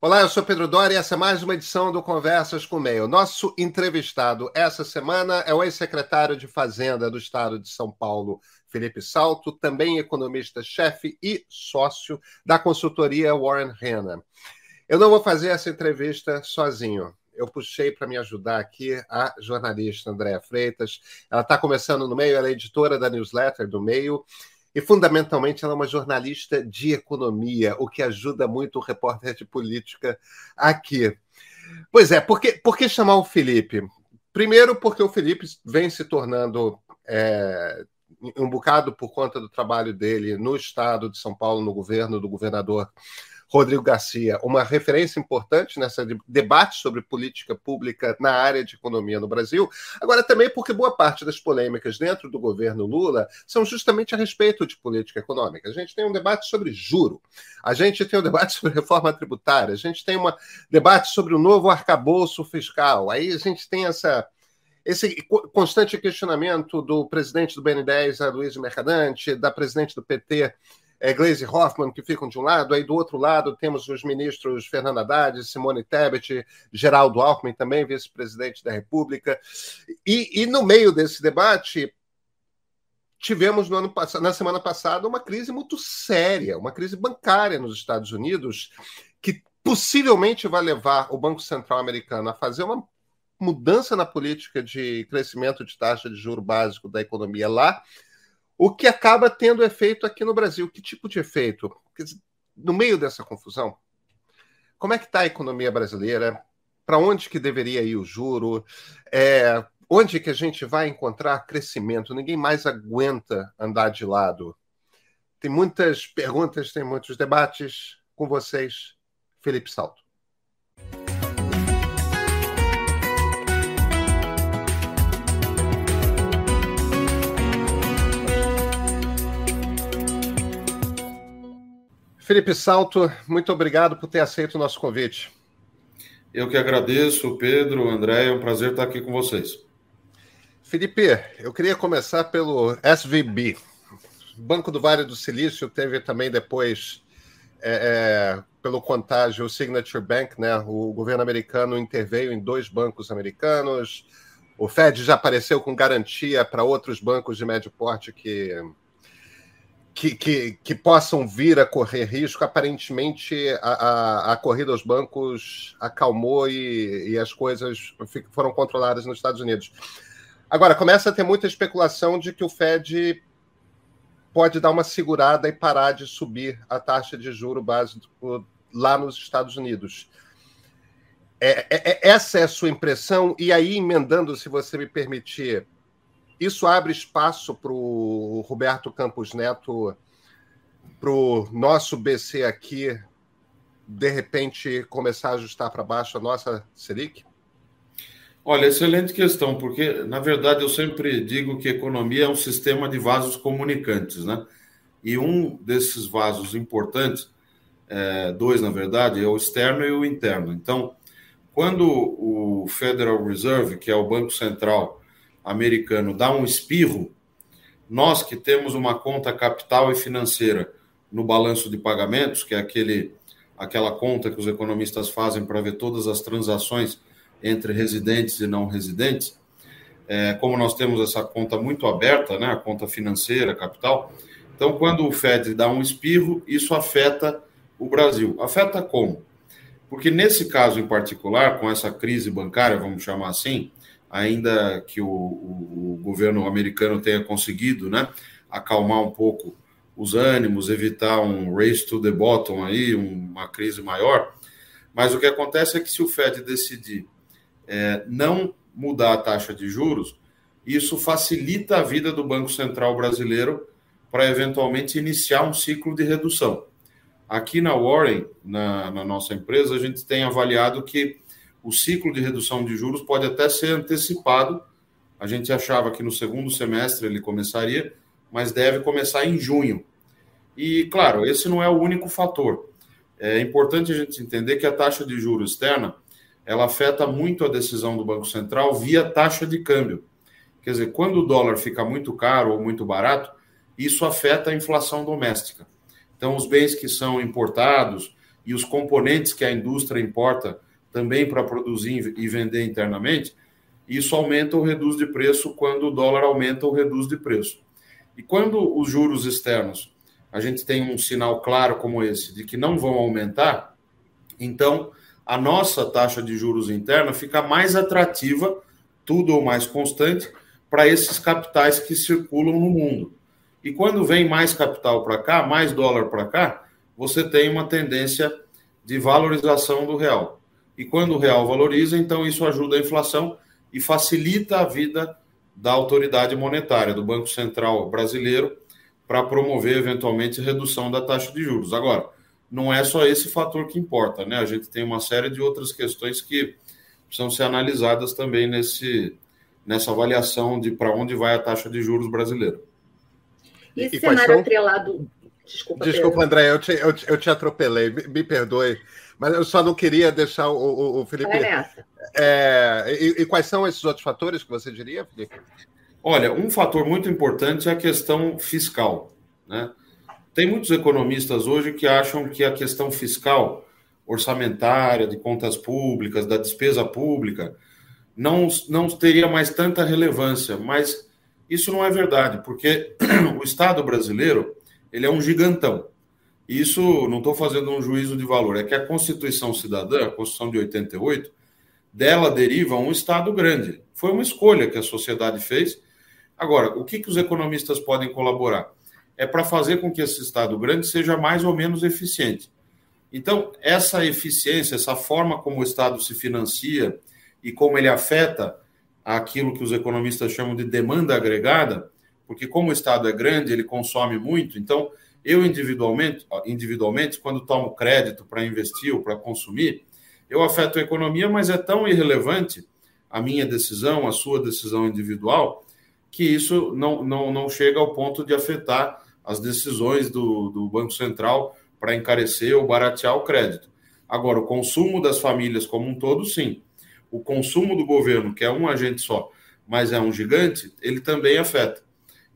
Olá, eu sou Pedro Dória e essa é mais uma edição do Conversas com o Meio. Nosso entrevistado essa semana é o ex-secretário de Fazenda do Estado de São Paulo, Felipe Salto, também economista-chefe e sócio da consultoria Warren Hanna. Eu não vou fazer essa entrevista sozinho. Eu puxei para me ajudar aqui a jornalista Andréa Freitas. Ela está começando no meio, ela é editora da newsletter do meio e, fundamentalmente, ela é uma jornalista de economia, o que ajuda muito o repórter de política aqui. Pois é, por que, por que chamar o Felipe? Primeiro, porque o Felipe vem se tornando é, um bocado por conta do trabalho dele no estado de São Paulo, no governo do governador Rodrigo Garcia, uma referência importante nessa debate sobre política pública na área de economia no Brasil. Agora, também porque boa parte das polêmicas dentro do governo Lula são justamente a respeito de política econômica. A gente tem um debate sobre juro, a gente tem um debate sobre reforma tributária, a gente tem um debate sobre o novo arcabouço fiscal. Aí a gente tem essa esse constante questionamento do presidente do BN10, a Luiz Mercadante, da presidente do PT, é, Glaze Hoffman, que ficam de um lado, aí do outro lado temos os ministros Fernando Haddad, Simone Tebet, Geraldo Alckmin, também vice-presidente da República. E, e, no meio desse debate, tivemos no ano na semana passada uma crise muito séria, uma crise bancária nos Estados Unidos, que possivelmente vai levar o Banco Central americano a fazer uma mudança na política de crescimento de taxa de juro básico da economia lá o que acaba tendo efeito aqui no Brasil. Que tipo de efeito? No meio dessa confusão, como é que está a economia brasileira? Para onde que deveria ir o juro? É, onde que a gente vai encontrar crescimento? Ninguém mais aguenta andar de lado. Tem muitas perguntas, tem muitos debates com vocês. Felipe Salto. Felipe Salto, muito obrigado por ter aceito o nosso convite. Eu que agradeço, Pedro, André, é um prazer estar aqui com vocês. Felipe, eu queria começar pelo SVB. Banco do Vale do Silício teve também depois, é, é, pelo contágio, o Signature Bank, né? O governo americano interveio em dois bancos americanos. O Fed já apareceu com garantia para outros bancos de médio porte que que, que, que, possam vir a correr risco. Aparentemente, a, a, a corrida aos bancos acalmou e, e, as coisas foram controladas nos Estados Unidos. Agora, começa a ter muita especulação de que o Fed pode dar uma segurada e parar de subir a taxa de juro básico lá nos Estados Unidos. É, é, é essa é a sua impressão? E aí, emendando, se você me permitir, isso abre espaço para o Roberto Campos Neto, para o nosso BC aqui, de repente começar a ajustar para baixo a nossa Selic? Olha, excelente questão, porque na verdade eu sempre digo que economia é um sistema de vasos comunicantes, né? E um desses vasos importantes, é, dois na verdade, é o externo e o interno. Então, quando o Federal Reserve, que é o Banco Central, americano dá um espirro, nós que temos uma conta capital e financeira no balanço de pagamentos, que é aquele, aquela conta que os economistas fazem para ver todas as transações entre residentes e não residentes, é, como nós temos essa conta muito aberta, né, a conta financeira, capital, então quando o Fed dá um espirro, isso afeta o Brasil. Afeta como? Porque nesse caso em particular, com essa crise bancária, vamos chamar assim, ainda que o, o, governo americano tenha conseguido né, acalmar um pouco os ânimos, evitar um race to the bottom aí, uma crise maior. Mas o que acontece é que se o Fed decidir é, não mudar a taxa de juros, isso facilita a vida do Banco Central brasileiro para eventualmente iniciar um ciclo de redução. Aqui na Warren, na, na nossa empresa, a gente tem avaliado que o ciclo de redução de juros pode até ser antecipado. A gente achava que no segundo semestre ele começaria, mas deve começar em junho. E, claro, esse não é o único fator. É importante a gente entender que a taxa de juros externa ela afeta muito a decisão do Banco Central via taxa de câmbio. Quer dizer, quando o dólar fica muito caro ou muito barato, isso afeta a inflação doméstica. Então, os bens que são importados e os componentes que a indústria importa também para produzir e vender internamente, isso aumenta ou reduz de preço quando o dólar aumenta ou reduz de preço. E quando os juros externos, a gente tem um sinal claro como esse, de que não vão aumentar, então a nossa taxa de juros interna fica mais atrativa, tudo ou mais constante, para esses capitais que circulam no mundo. E quando vem mais capital para cá, mais dólar para cá, você tem uma tendência de valorização do real. E quando o real valoriza, então isso ajuda a inflação e facilita a vida da autoridade monetária, do Banco Central brasileiro, para promover eventualmente redução da taxa de juros. Agora, não é só esse fator que importa, né? A gente tem uma série de outras questões que precisam ser analisadas também nesse, nessa avaliação de para onde vai a taxa de juros brasileira. E, e cenário são... atrelado. Desculpa, Desculpa André, eu te, eu, te, eu te atropelei, me, me, perdoe, mas eu só não queria deixar o, o, o Felipe. É, e, e, quais são esses outros fatores que você diria, Felipe? Olha, um fator muito importante é a questão fiscal. Né? Tem muitos economistas hoje que acham que a questão fiscal, orçamentária, de contas públicas, da despesa pública, não, não teria mais tanta relevância, mas isso não é verdade, porque o Estado brasileiro ele é um gigantão. Isso não estou fazendo um juízo de valor, é que a Constituição Cidadã, a Constituição de 88, dela deriva um Estado grande. Foi uma escolha que a sociedade fez. Agora, o que, que os economistas podem colaborar? É para fazer com que esse Estado grande seja mais ou menos eficiente. Então, essa eficiência, essa forma como o Estado se financia, e como ele afeta aquilo que os economistas chamam de demanda agregada, porque como o Estado é grande, ele consome muito, então eu individualmente, individualmente quando tomo crédito para investir ou para consumir, eu afeto a economia, mas é tão irrelevante a minha decisão, a sua decisão individual, que isso não, não, não chega ao ponto de afetar as decisões do, do Banco Central para encarecer ou baratear o crédito. Agora, o consumo das famílias como um todo, sim o consumo do governo, que é um agente só, mas é um gigante, ele também afeta.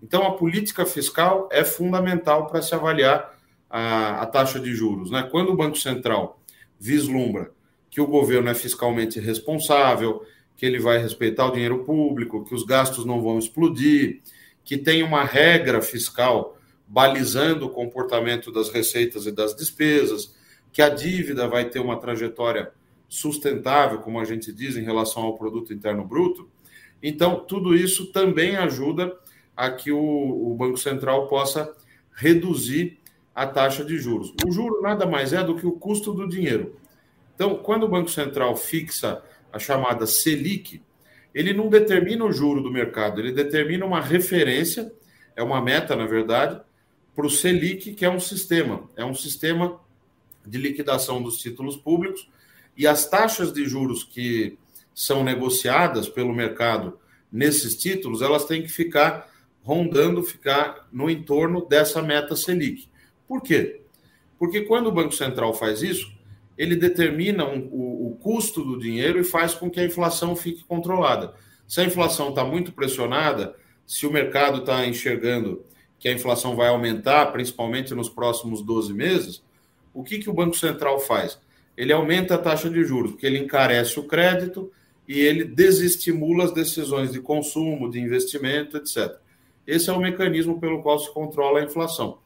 Então, a política fiscal é fundamental para se avaliar a, a, taxa de juros. Né? Quando o Banco Central vislumbra que o governo é fiscalmente responsável, que ele vai respeitar o dinheiro público, que os gastos não vão explodir, que tem uma regra fiscal balizando o comportamento das receitas e das despesas, que a dívida vai ter uma trajetória sustentável, como a gente diz, em relação ao produto interno bruto. Então, tudo isso também ajuda a que o, o Banco Central possa reduzir a taxa de juros. O juro nada mais é do que o custo do dinheiro. Então, quando o Banco Central fixa a chamada Selic, ele não determina o juro do mercado, ele determina uma referência, é uma meta, na verdade, para o Selic, que é um sistema, é um sistema de liquidação dos títulos públicos e as taxas de juros que são negociadas pelo mercado nesses títulos, elas têm que ficar rondando, ficar no entorno dessa meta Selic. Por quê? Porque quando o Banco Central faz isso, ele determina um, o, o custo do dinheiro e faz com que a inflação fique controlada. Se a inflação está muito pressionada, se o mercado está enxergando que a inflação vai aumentar, principalmente nos próximos 12 meses, o que, que o Banco Central faz? ele aumenta a taxa de juros, porque ele encarece o crédito e ele desestimula as decisões de consumo, de investimento, etc. Esse é o mecanismo pelo qual se controla a inflação.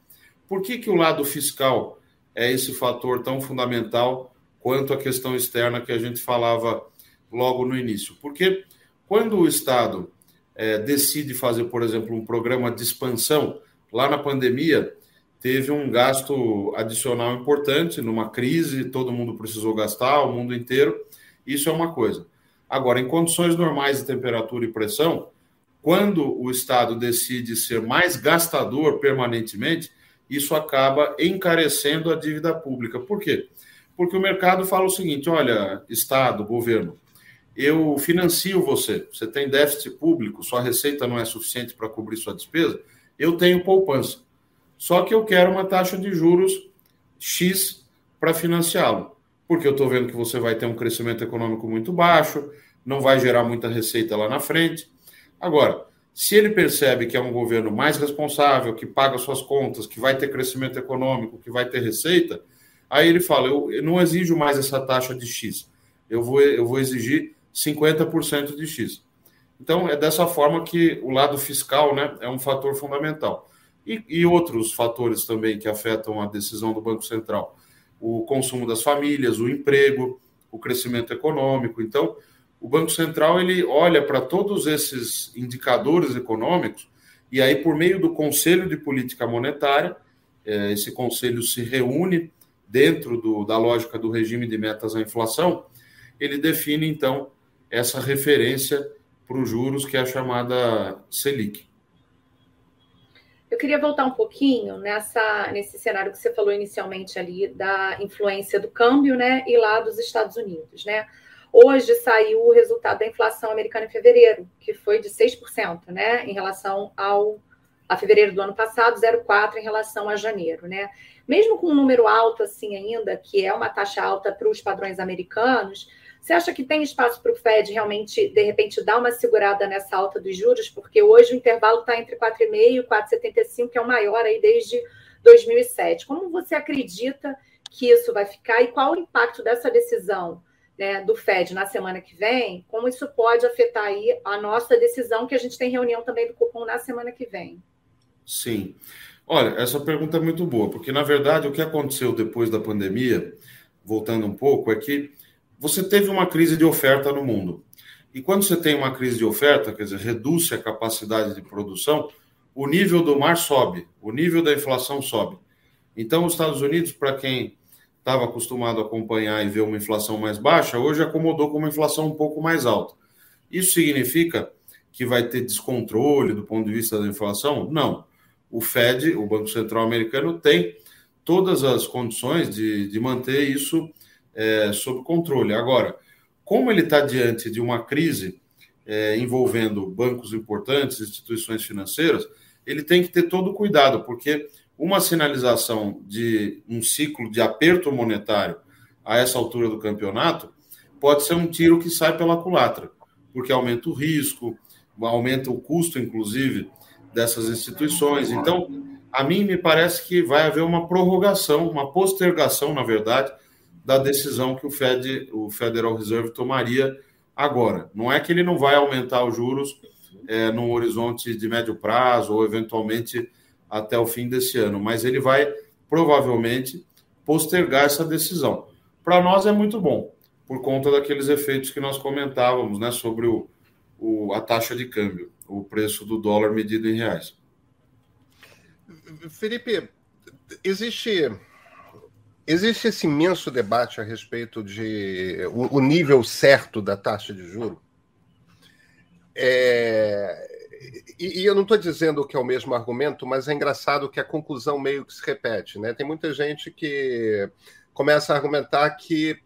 Por que, que o lado fiscal é esse fator tão fundamental quanto a questão externa que a gente falava logo no início? Porque quando o Estado é, decide fazer, por exemplo, um programa de expansão, lá na pandemia, teve um gasto adicional importante numa crise, todo mundo precisou gastar, o mundo inteiro. Isso é uma coisa. Agora, em condições normais de temperatura e pressão, quando o Estado decide ser mais gastador permanentemente, isso acaba encarecendo a dívida pública. Por quê? Porque o mercado fala o seguinte: olha, Estado, governo, eu financio você, você tem déficit público, sua receita não é suficiente para cobrir sua despesa, eu tenho poupança. Só que eu quero uma taxa de juros X para financiá-lo, porque eu estou vendo que você vai ter um crescimento econômico muito baixo, não vai gerar muita receita lá na frente. Agora, se ele percebe que é um governo mais responsável, que paga suas contas, que vai ter crescimento econômico, que vai ter receita, Aí ele fala: eu, eu não exijo mais essa taxa de X, eu vou, eu vou exigir 50% de X. Então, é dessa forma que o lado fiscal né, é um fator fundamental. E, e, outros fatores também que afetam a decisão do Banco Central: o consumo das famílias, o emprego, o crescimento econômico. Então, o Banco Central ele olha para todos esses indicadores econômicos e aí, por meio do Conselho de Política Monetária, é, esse conselho se reúne dentro do, da lógica do regime de metas à inflação, ele define então essa referência para os juros, que é a chamada Selic. Eu queria voltar um pouquinho nessa, nesse cenário que você falou inicialmente ali da influência do câmbio, né, e lá dos Estados Unidos, né? Hoje saiu o resultado da inflação americana em fevereiro, que foi de 6%, né, em relação ao a fevereiro do ano passado, 0,4 em relação a janeiro, né? Mesmo com um número alto assim ainda, que é uma taxa alta para os padrões americanos, você acha que tem espaço para o Fed realmente, de repente, dar uma segurada nessa alta dos juros? Porque hoje o intervalo está entre 4,5 e 4,75, que é o maior aí desde 2007. Como você acredita que isso vai ficar e qual o impacto dessa decisão né, do Fed na semana que vem? Como isso pode afetar aí a nossa decisão, que a gente tem reunião também do cupom na semana que vem? Sim. Olha, essa pergunta é muito boa, porque na verdade o que aconteceu depois da pandemia, voltando um pouco, é que você teve uma crise de oferta no mundo. E quando você tem uma crise de oferta, quer dizer, reduz a capacidade de produção, o nível do mar sobe, o nível da inflação sobe. Então, os Estados Unidos, para quem estava acostumado a acompanhar e ver uma inflação mais baixa, hoje acomodou com uma inflação um pouco mais alta. Isso significa que vai ter descontrole do ponto de vista da inflação? Não. O Fed, o Banco Central Americano, tem todas as condições de, de manter isso é, sob controle. Agora, como ele está diante de uma crise é, envolvendo bancos importantes, instituições financeiras, ele tem que ter todo o cuidado, porque uma sinalização de um ciclo de aperto monetário a essa altura do campeonato pode ser um tiro que sai pela culatra, porque aumenta o risco, aumenta o custo, inclusive, dessas instituições. Então, a mim me parece que vai haver uma prorrogação, uma postergação, na verdade, da decisão que o Fed, o Federal Reserve tomaria agora. Não é que ele não vai aumentar os juros é, num horizonte de médio prazo ou eventualmente até o fim desse ano, mas ele vai provavelmente postergar essa decisão. Para nós é muito bom, por conta daqueles efeitos que nós comentávamos, né, sobre o, o, a taxa de câmbio, o preço do dólar medido em reais. Felipe, existe Existe esse imenso debate a respeito de o, o nível certo da taxa de juro. É, e, e, eu não estou dizendo que é o mesmo argumento, mas é engraçado que a conclusão meio que se repete. Né? Tem muita gente que começa a argumentar que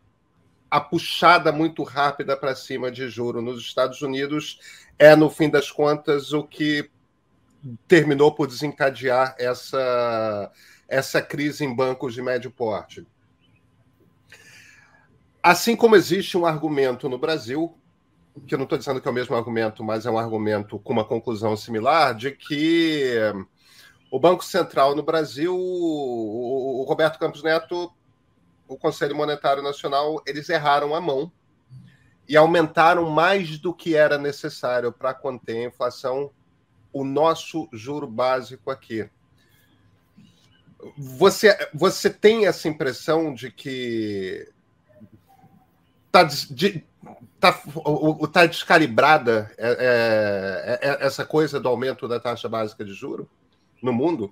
a puxada muito rápida para cima de juro nos Estados Unidos é, no fim das contas, o que terminou por desencadear essa essa crise em bancos de médio porte. Assim como existe um argumento no Brasil, que eu não estou dizendo que é o mesmo argumento, mas é um argumento com uma conclusão similar, de que o Banco Central no Brasil, o Roberto Campos Neto, o Conselho Monetário Nacional, eles erraram a mão e aumentaram mais do que era necessário para conter a inflação o nosso juro básico aqui. Você, você tem essa impressão de que está de, tá, tá descalibrada é, é, é, essa coisa do aumento da taxa básica de juro no mundo?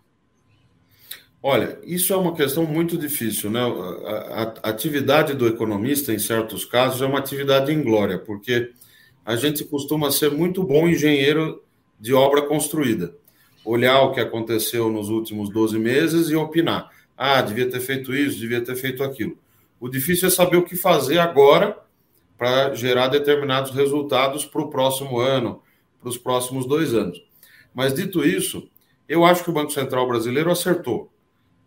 Olha, isso é uma questão muito difícil, né? A, a, atividade do economista, em certos casos, é uma atividade inglória, porque a gente costuma ser muito bom engenheiro de obra construída olhar o que aconteceu nos últimos 12 meses e opinar. Ah, devia ter feito isso, devia ter feito aquilo. O difícil é saber o que fazer agora para gerar determinados resultados para o próximo ano, para os próximos dois anos. Mas dito isso, eu acho que o Banco Central brasileiro acertou.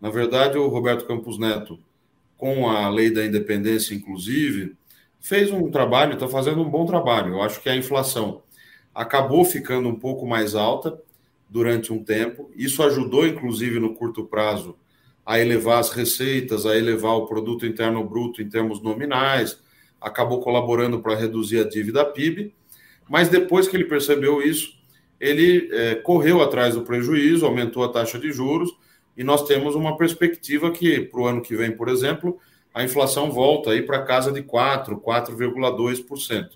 Na verdade, o Roberto Campos Neto, com a lei da independência, inclusive, fez um trabalho, está fazendo um bom trabalho. Eu acho que a inflação acabou ficando um pouco mais alta durante um tempo. Isso ajudou, inclusive, no curto prazo, a elevar as receitas, a elevar o produto interno bruto em termos nominais, acabou colaborando para reduzir a dívida PIB, mas depois que ele percebeu isso, ele é, correu atrás do prejuízo, aumentou a taxa de juros, e nós temos uma perspectiva que, para o ano que vem, por exemplo, a inflação volta aí para casa de 4, 4,2%,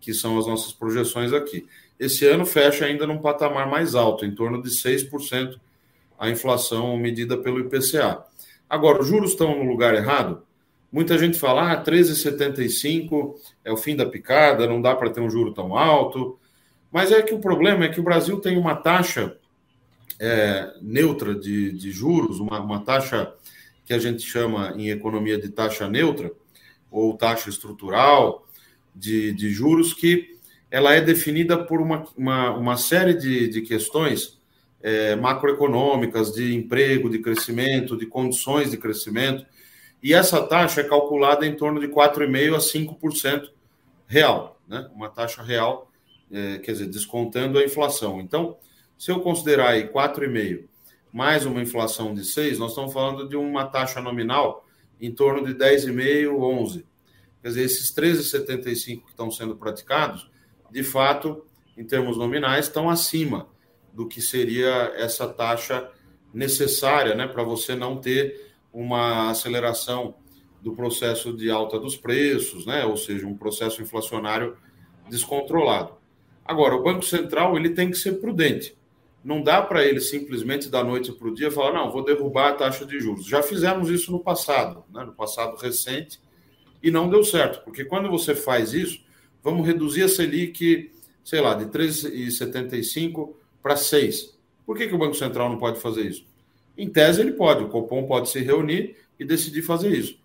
que são as nossas projeções aqui. Esse ano fecha ainda num patamar mais alto, em torno de 6% a inflação medida pelo IPCA. Agora, os juros estão no lugar errado? Muita gente fala, ah, 13,75 é o fim da picada, não dá para ter um juro tão alto. Mas é que o problema é que o Brasil tem uma taxa é, neutra de, de juros, uma, uma taxa que a gente chama em economia de taxa neutra, ou taxa estrutural de, de juros, que ela é definida por uma, uma, uma série de, de questões é, macroeconômicas, de emprego, de crescimento, de condições de crescimento, e essa taxa é calculada em torno de 4,5% a 5% real, né? uma taxa real, é, quer dizer, descontando a inflação. Então, se eu considerar aí 4,5% mais uma inflação de 6%, nós estamos falando de uma taxa nominal em torno de 10,5%, 11%. Quer dizer, esses 13,75% que estão sendo praticados, de fato, em termos nominais, estão acima do que seria essa taxa necessária né, para você não ter uma aceleração do processo de alta dos preços, né, ou seja, um processo inflacionário descontrolado. Agora, o Banco Central ele tem que ser prudente. Não dá para ele simplesmente da noite para o dia falar, não, vou derrubar a taxa de juros. Já fizemos isso no passado, né, no passado recente, e não deu certo, porque quando você faz isso, vamos reduzir a Selic, sei lá, de 3,75 para 6. Por que, que o Banco Central não pode fazer isso? Em tese, ele pode, o Copom pode se reunir e decidir fazer isso.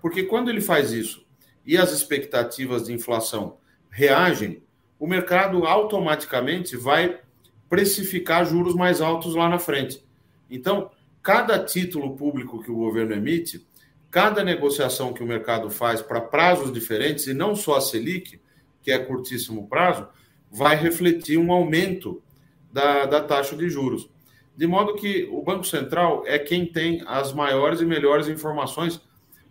Porque quando ele faz isso e as expectativas de inflação reagem, o mercado automaticamente vai precificar juros mais altos lá na frente. Então, cada título público que o governo emite, cada negociação que o mercado faz para prazos diferentes, e não só a Selic, que é curtíssimo prazo, vai refletir um aumento da, da taxa de juros. De modo que o Banco Central é quem tem as maiores e melhores informações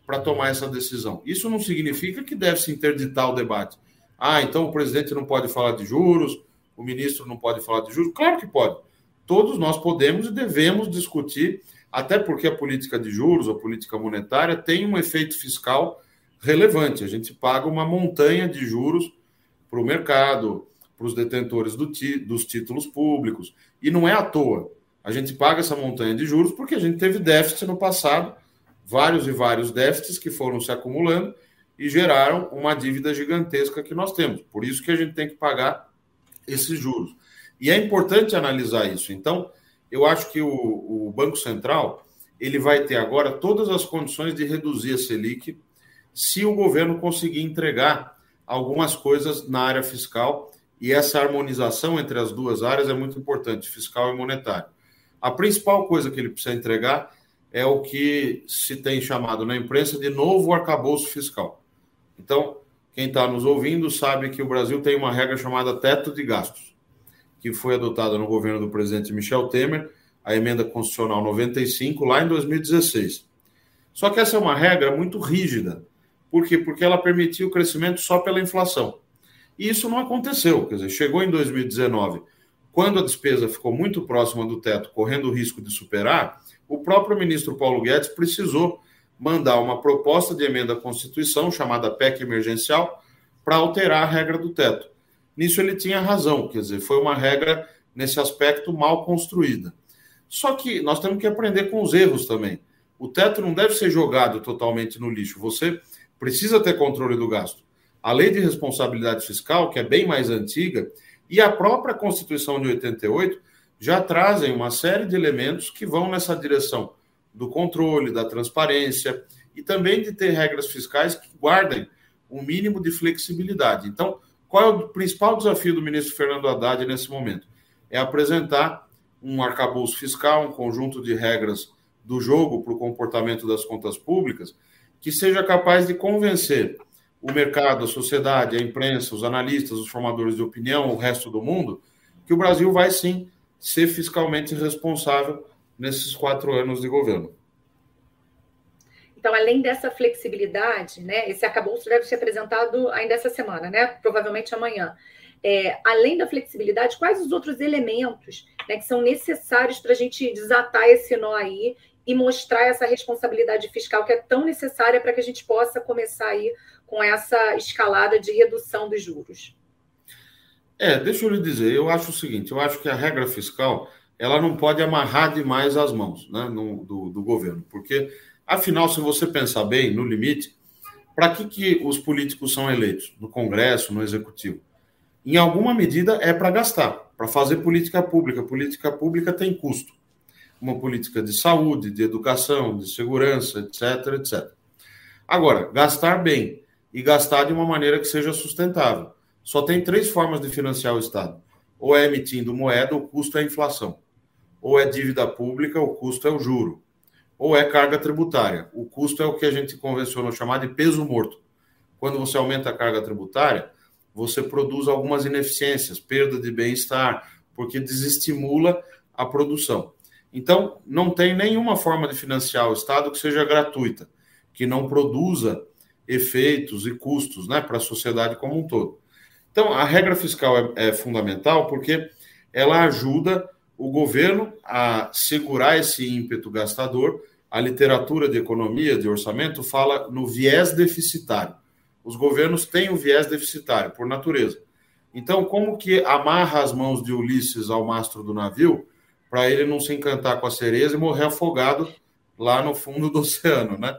para tomar essa decisão. Isso não significa que deve se interditar o debate. Ah, então o presidente não pode falar de juros, o ministro não pode falar de juros. Claro que pode. Todos nós podemos e devemos discutir, até porque a política de juros, a política monetária, tem um efeito fiscal relevante. A gente paga uma montanha de juros para o mercado, para os detentores do dos títulos públicos. E não é à toa. A gente paga essa montanha de juros porque a gente teve déficit no passado, vários e vários déficits que foram se acumulando e geraram uma dívida gigantesca que nós temos. Por isso que a gente tem que pagar esses juros. E é importante analisar isso. Então, eu acho que o, o Banco Central ele vai ter agora todas as condições de reduzir a Selic se o governo conseguir entregar algumas coisas na área fiscal e essa harmonização entre as duas áreas é muito importante, fiscal e monetário. A principal coisa que ele precisa entregar é o que se tem chamado na imprensa de novo arcabouço fiscal. Então, quem está nos ouvindo sabe que o Brasil tem uma regra chamada teto de gastos, que foi adotada no governo do presidente Michel Temer, a emenda constitucional 95, lá em 2016. Só que essa é uma regra muito rígida. Por quê? Porque ela permitia o crescimento só pela inflação. E isso não aconteceu. Quer dizer, chegou em 2019, quando a despesa ficou muito próxima do teto, correndo o risco de superar, o próprio ministro Paulo Guedes precisou mandar uma proposta de emenda à Constituição, chamada PEC emergencial, para alterar a regra do teto. Nisso ele tinha razão, quer dizer, foi uma regra nesse aspecto mal construída. Só que nós temos que aprender com os erros também. O teto não deve ser jogado totalmente no lixo. Você precisa ter controle do gasto a Lei de Responsabilidade Fiscal, que é bem mais antiga, e a própria Constituição de 88 já trazem uma série de elementos que vão nessa direção do controle, da transparência e também de ter regras fiscais que guardem um mínimo de flexibilidade. Então, qual é o principal desafio do ministro Fernando Haddad nesse momento? É apresentar um arcabouço fiscal, um conjunto de regras do jogo para o comportamento das contas públicas que seja capaz de convencer o mercado, a sociedade, a imprensa, os analistas, os formadores de opinião, o resto do mundo, que o Brasil vai sim ser fiscalmente responsável nesses quatro anos de governo. Então, além dessa flexibilidade, né, esse arcabouço deve ser apresentado ainda essa semana, né, provavelmente amanhã. É, além da flexibilidade, quais os outros elementos né, que são necessários para a gente desatar esse nó aí e mostrar essa responsabilidade fiscal que é tão necessária para que a gente possa começar aí com essa escalada de redução dos juros? É, deixa eu lhe dizer, eu acho o seguinte, eu acho que a regra fiscal ela não pode amarrar demais as mãos né, no, do, do governo, porque, afinal, se você pensar bem, no limite, para que, que os políticos são eleitos? No Congresso, no Executivo? Em alguma medida é para gastar, para fazer política pública. Política pública tem custo. Uma política de saúde, de educação, de segurança, etc, etc. Agora, gastar bem e gastar de uma maneira que seja sustentável. Só tem três formas de financiar o Estado: ou é emitindo moeda, o custo é a inflação, ou é dívida pública, o custo é o juro, ou é carga tributária. O custo é o que a gente convencionou chamar de peso morto. Quando você aumenta a carga tributária, você produz algumas ineficiências, perda de bem-estar, porque desestimula a produção. Então, não tem nenhuma forma de financiar o Estado que seja gratuita, que não produza efeitos e custos né, para a sociedade como um todo. Então, a regra fiscal é, é fundamental porque ela ajuda o governo a segurar esse ímpeto gastador. A literatura de economia, de orçamento, fala no viés deficitário. Os governos têm o viés deficitário, por natureza. Então, como que amarra as mãos de Ulisses ao mastro do navio para ele não se encantar com a cereza e morrer afogado lá no fundo do oceano, né?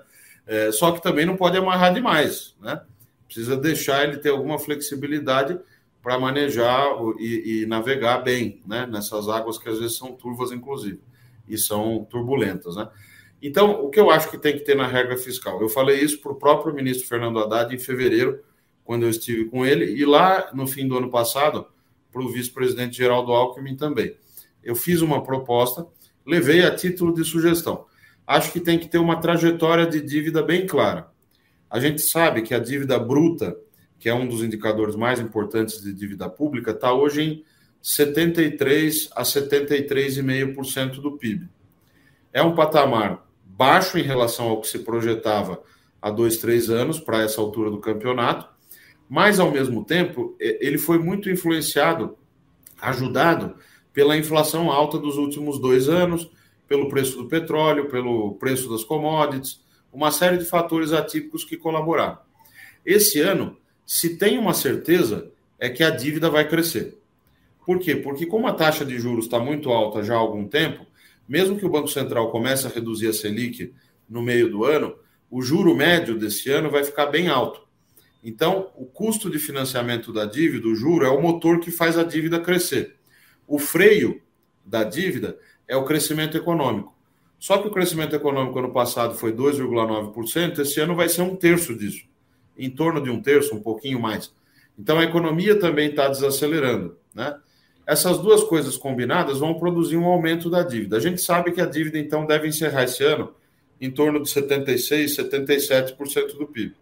É, só que também não pode amarrar demais, né? precisa deixar ele ter alguma flexibilidade para manejar e, e, navegar bem, né? Nessas águas que às vezes são turvas, inclusive, e são turbulentas, né? Então, o que eu acho que tem que ter na regra fiscal? Eu falei isso para o próprio ministro Fernando Haddad em fevereiro, quando eu estive com ele, e lá no fim do ano passado, para o vice-presidente Geraldo Alckmin também. Eu fiz uma proposta, levei a título de sugestão. Acho que tem que ter uma trajetória de dívida bem clara. A gente sabe que a dívida bruta, que é um dos indicadores mais importantes de dívida pública, está hoje em 73 a 73,5% do PIB. É um patamar baixo em relação ao que se projetava há dois, três anos para essa altura do campeonato, mas ao mesmo tempo ele foi muito influenciado, ajudado pela inflação alta dos últimos dois anos, pelo preço do petróleo, pelo preço das commodities, uma série de fatores atípicos que colaboraram. Esse ano, se tem uma certeza, é que a dívida vai crescer. Por quê? Porque como a taxa de juros está muito alta já há algum tempo, mesmo que o Banco Central comece a reduzir a Selic no meio do ano, o juro médio desse ano vai ficar bem alto. Então, o custo de financiamento da dívida, o juro, é o motor que faz a dívida crescer. O freio da dívida é o crescimento econômico. Só que o crescimento econômico ano passado foi 2,9%, esse ano vai ser um terço disso, em torno de um terço, um pouquinho mais. Então a economia também está desacelerando. Né? Essas duas coisas combinadas vão produzir um aumento da dívida. A gente sabe que a dívida, então, deve encerrar esse ano em torno de 76%, 77% do PIB.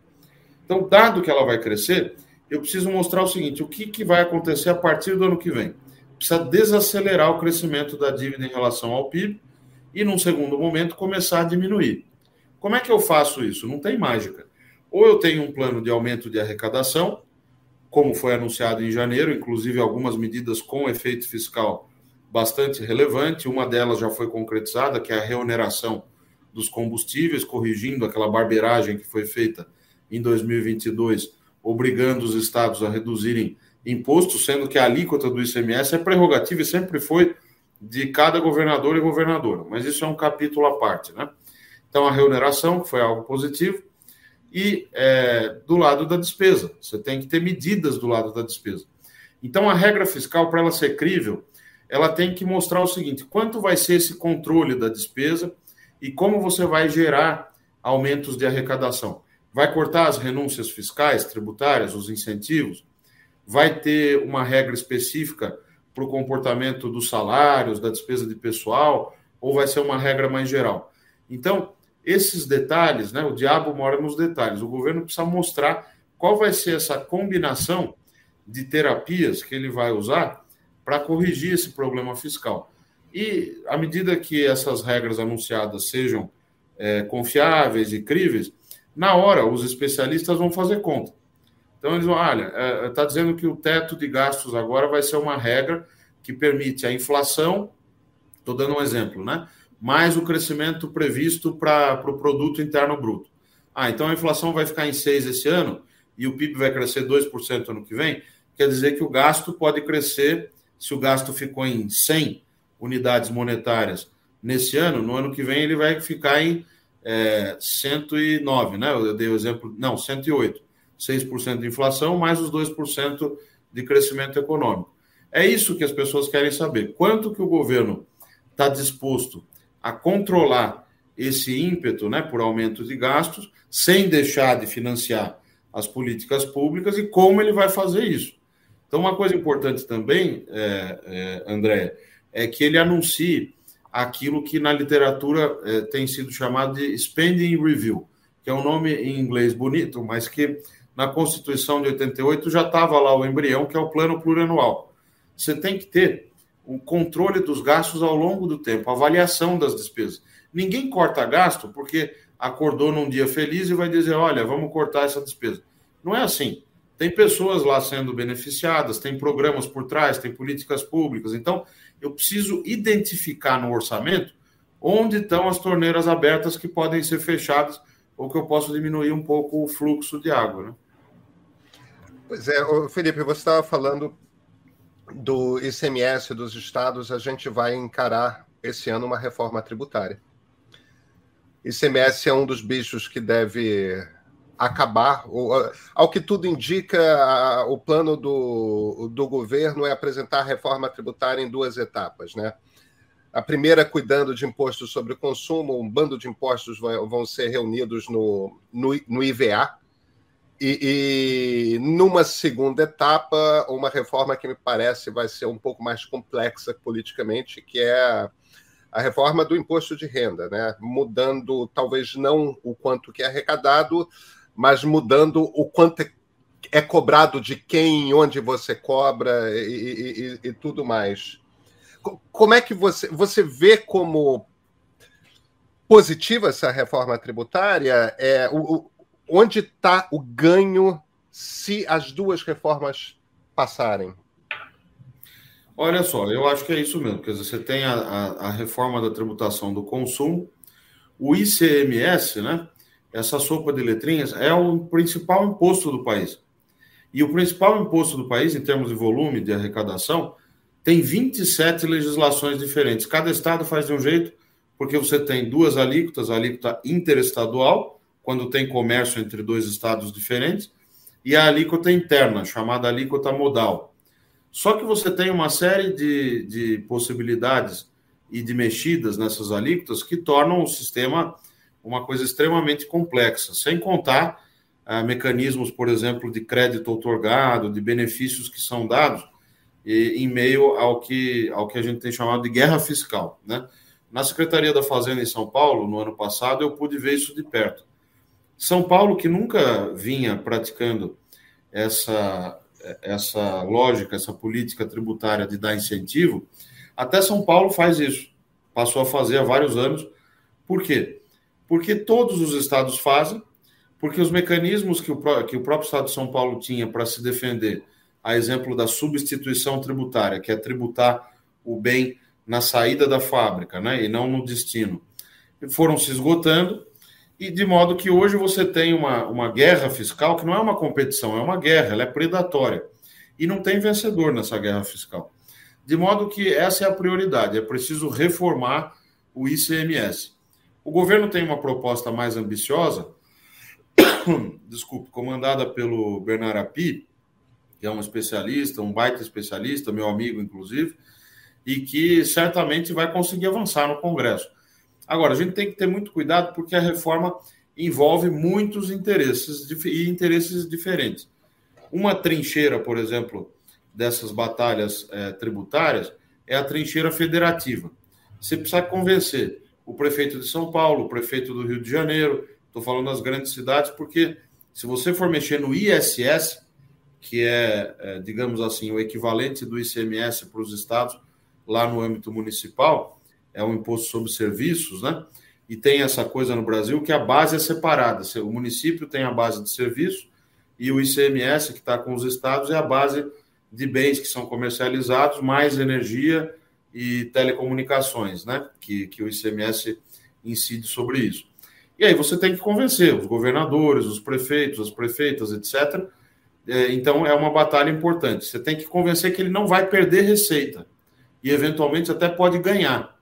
Então, dado que ela vai crescer, eu preciso mostrar o seguinte: o que, que vai acontecer a partir do ano que vem? Precisa desacelerar o crescimento da dívida em relação ao PIB e, num segundo momento, começar a diminuir. Como é que eu faço isso? Não tem mágica. Ou eu tenho um plano de aumento de arrecadação, como foi anunciado em janeiro, inclusive algumas medidas com efeito fiscal bastante relevante. Uma delas já foi concretizada, que é a reoneração dos combustíveis, corrigindo aquela barbeiragem que foi feita em 2022, obrigando os estados a reduzirem impostos, sendo que a alíquota do ICMS é prerrogativa e sempre foi de cada governador e governadora, mas isso é um capítulo à parte, né? Então, a remuneração, foi algo positivo, e é, do lado da despesa, você tem que ter medidas do lado da despesa. Então, a regra fiscal, para ela ser crível, ela tem que mostrar o seguinte: quanto vai ser esse controle da despesa e como você vai gerar aumentos de arrecadação. Vai cortar as renúncias fiscais, tributárias, os incentivos? Vai ter uma regra específica para o comportamento dos salários, da despesa de pessoal, ou vai ser uma regra mais geral? Então, esses detalhes, né, o diabo mora nos detalhes. O governo precisa mostrar qual vai ser essa combinação de terapias que ele vai usar para corrigir esse problema fiscal. E à medida que essas regras anunciadas sejam é, confiáveis e críveis, na hora os especialistas vão fazer conta. Então eles vão, olha, está é, dizendo que o teto de gastos agora vai ser uma regra que permite a inflação, estou dando um exemplo, né? Mais o crescimento previsto para o pro produto interno bruto. Ah, então a inflação vai ficar em 6 esse ano e o PIB vai crescer 2% ano que vem, quer dizer que o gasto pode crescer, se o gasto ficou em 100 unidades monetárias nesse ano, no ano que vem ele vai ficar em é, 109, né? Eu dei o exemplo, não, 108. 6% de inflação, mais os 2% de crescimento econômico. É isso que as pessoas querem saber. Quanto que o governo está disposto a controlar esse ímpeto né, por aumento de gastos, sem deixar de financiar as políticas públicas e como ele vai fazer isso. Então, uma coisa importante também, é, é, André, é que ele anuncie aquilo que na literatura é, tem sido chamado de spending review, que é um nome em inglês bonito, mas que na Constituição de 88 já estava lá o embrião, que é o plano plurianual. Você tem que ter o controle dos gastos ao longo do tempo, avaliação das despesas. Ninguém corta gasto porque acordou num dia feliz e vai dizer: olha, vamos cortar essa despesa. Não é assim. Tem pessoas lá sendo beneficiadas, tem programas por trás, tem políticas públicas. Então, eu preciso identificar no orçamento onde estão as torneiras abertas que podem ser fechadas ou que eu posso diminuir um pouco o fluxo de água. Né? Pois é, Felipe, você estava falando do ICMS dos estados, a gente vai encarar esse ano uma reforma tributária. ICMS é um dos bichos que deve acabar. Ao que tudo indica, o plano do, do governo é apresentar a reforma tributária em duas etapas, né? A primeira, cuidando de impostos sobre o consumo, um bando de impostos vão ser reunidos no, no, no IVA, e, e, numa segunda etapa, uma reforma que me parece vai ser um pouco mais complexa politicamente, que é a reforma do imposto de renda, né? mudando talvez não o quanto que é arrecadado, mas mudando o quanto é, cobrado de quem, onde você cobra e, e, e tudo mais. Como é que você, você vê como positiva essa reforma tributária? É, o, onde está o ganho se as duas reformas passarem? Olha só, eu acho que é isso mesmo. Quer dizer, você tem a, a, a reforma da tributação do consumo, o ICMS, né? Essa sopa de letrinhas é o principal imposto do país. E o principal imposto do país, em termos de volume de arrecadação, tem 27 legislações diferentes. Cada estado faz de um jeito, porque você tem duas alíquotas, a alíquota interestadual quando tem comércio entre dois estados diferentes, e a alíquota interna, chamada alíquota modal. Só que você tem uma série de, de possibilidades e de mexidas nessas alíquotas que tornam o sistema uma coisa extremamente complexa, sem contar ah, mecanismos, por exemplo, de crédito otorgado, de benefícios que são dados e, em meio ao que, ao que a gente tem chamado de guerra fiscal. Né? Na Secretaria da Fazenda em São Paulo, no ano passado, eu pude ver isso de perto. São Paulo, que nunca vinha praticando essa, essa lógica, essa política tributária de dar incentivo, até São Paulo faz isso. Passou a fazer há vários anos. Por quê? Porque todos os estados fazem, porque os mecanismos que o, que o próprio estado de São Paulo tinha para se defender, a exemplo da substituição tributária, que é tributar o bem na saída da fábrica, né, e não no destino, foram se esgotando e de modo que hoje você tem uma, uma guerra fiscal que não é uma competição, é uma guerra, ela é predatória. E não tem vencedor nessa guerra fiscal. De modo que essa é a prioridade, é preciso reformar o ICMS. O governo tem uma proposta mais ambiciosa, desculpe, comandada pelo Bernard Api, que é um especialista, um baita especialista, meu amigo, inclusive, e que certamente vai conseguir avançar no Congresso. Agora, a gente tem que ter muito cuidado porque a reforma envolve muitos interesses e interesses diferentes. Uma trincheira, por exemplo, dessas batalhas é, tributárias é a trincheira federativa. Você precisa convencer o prefeito de São Paulo, o prefeito do Rio de Janeiro, estou falando das grandes cidades, porque se você for mexer no ISS, que é, é digamos assim, o equivalente do ICMS para os estados lá no âmbito municipal, é um imposto sobre serviços, né? e tem essa coisa no Brasil que a base é separada. O município tem a base de serviço e o ICMS, que está com os estados, é a base de bens que são comercializados, mais energia e telecomunicações, né? Que, que o ICMS incide sobre isso. E aí você tem que convencer os governadores, os prefeitos, as prefeitas, etc. É, então é uma batalha importante. Você tem que convencer que ele não vai perder receita e eventualmente até pode ganhar,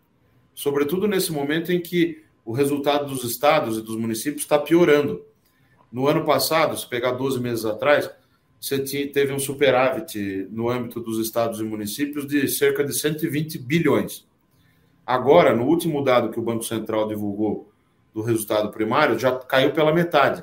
sobretudo nesse momento em que o resultado dos estados e dos municípios está piorando. No ano passado, se pegar 12 meses atrás, você teve um superávit no âmbito dos estados e municípios de cerca de 120 bilhões. Agora, no último dado que o Banco Central divulgou do resultado primário, já caiu pela metade.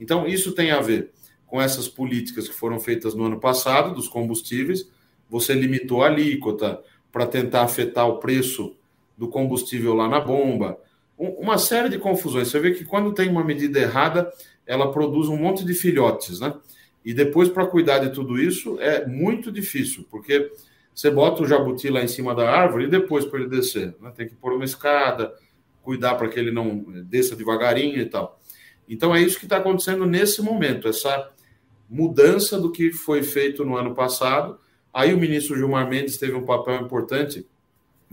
Então, isso tem a ver com essas políticas que foram feitas no ano passado, dos combustíveis. Você limitou a alíquota para tentar afetar o preço do combustível lá na bomba uma série de confusões. Você vê que quando tem uma medida errada, ela produz um monte de filhotes, né? E depois, para cuidar de tudo isso, é muito difícil, porque você bota o jabuti lá em cima da árvore e depois para ele descer. Né? Tem que pôr uma escada, cuidar para que ele não desça devagarinho e tal. Então é isso que está acontecendo nesse momento, essa mudança do que foi feito no ano passado. Aí o ministro Gilmar Mendes teve um papel importante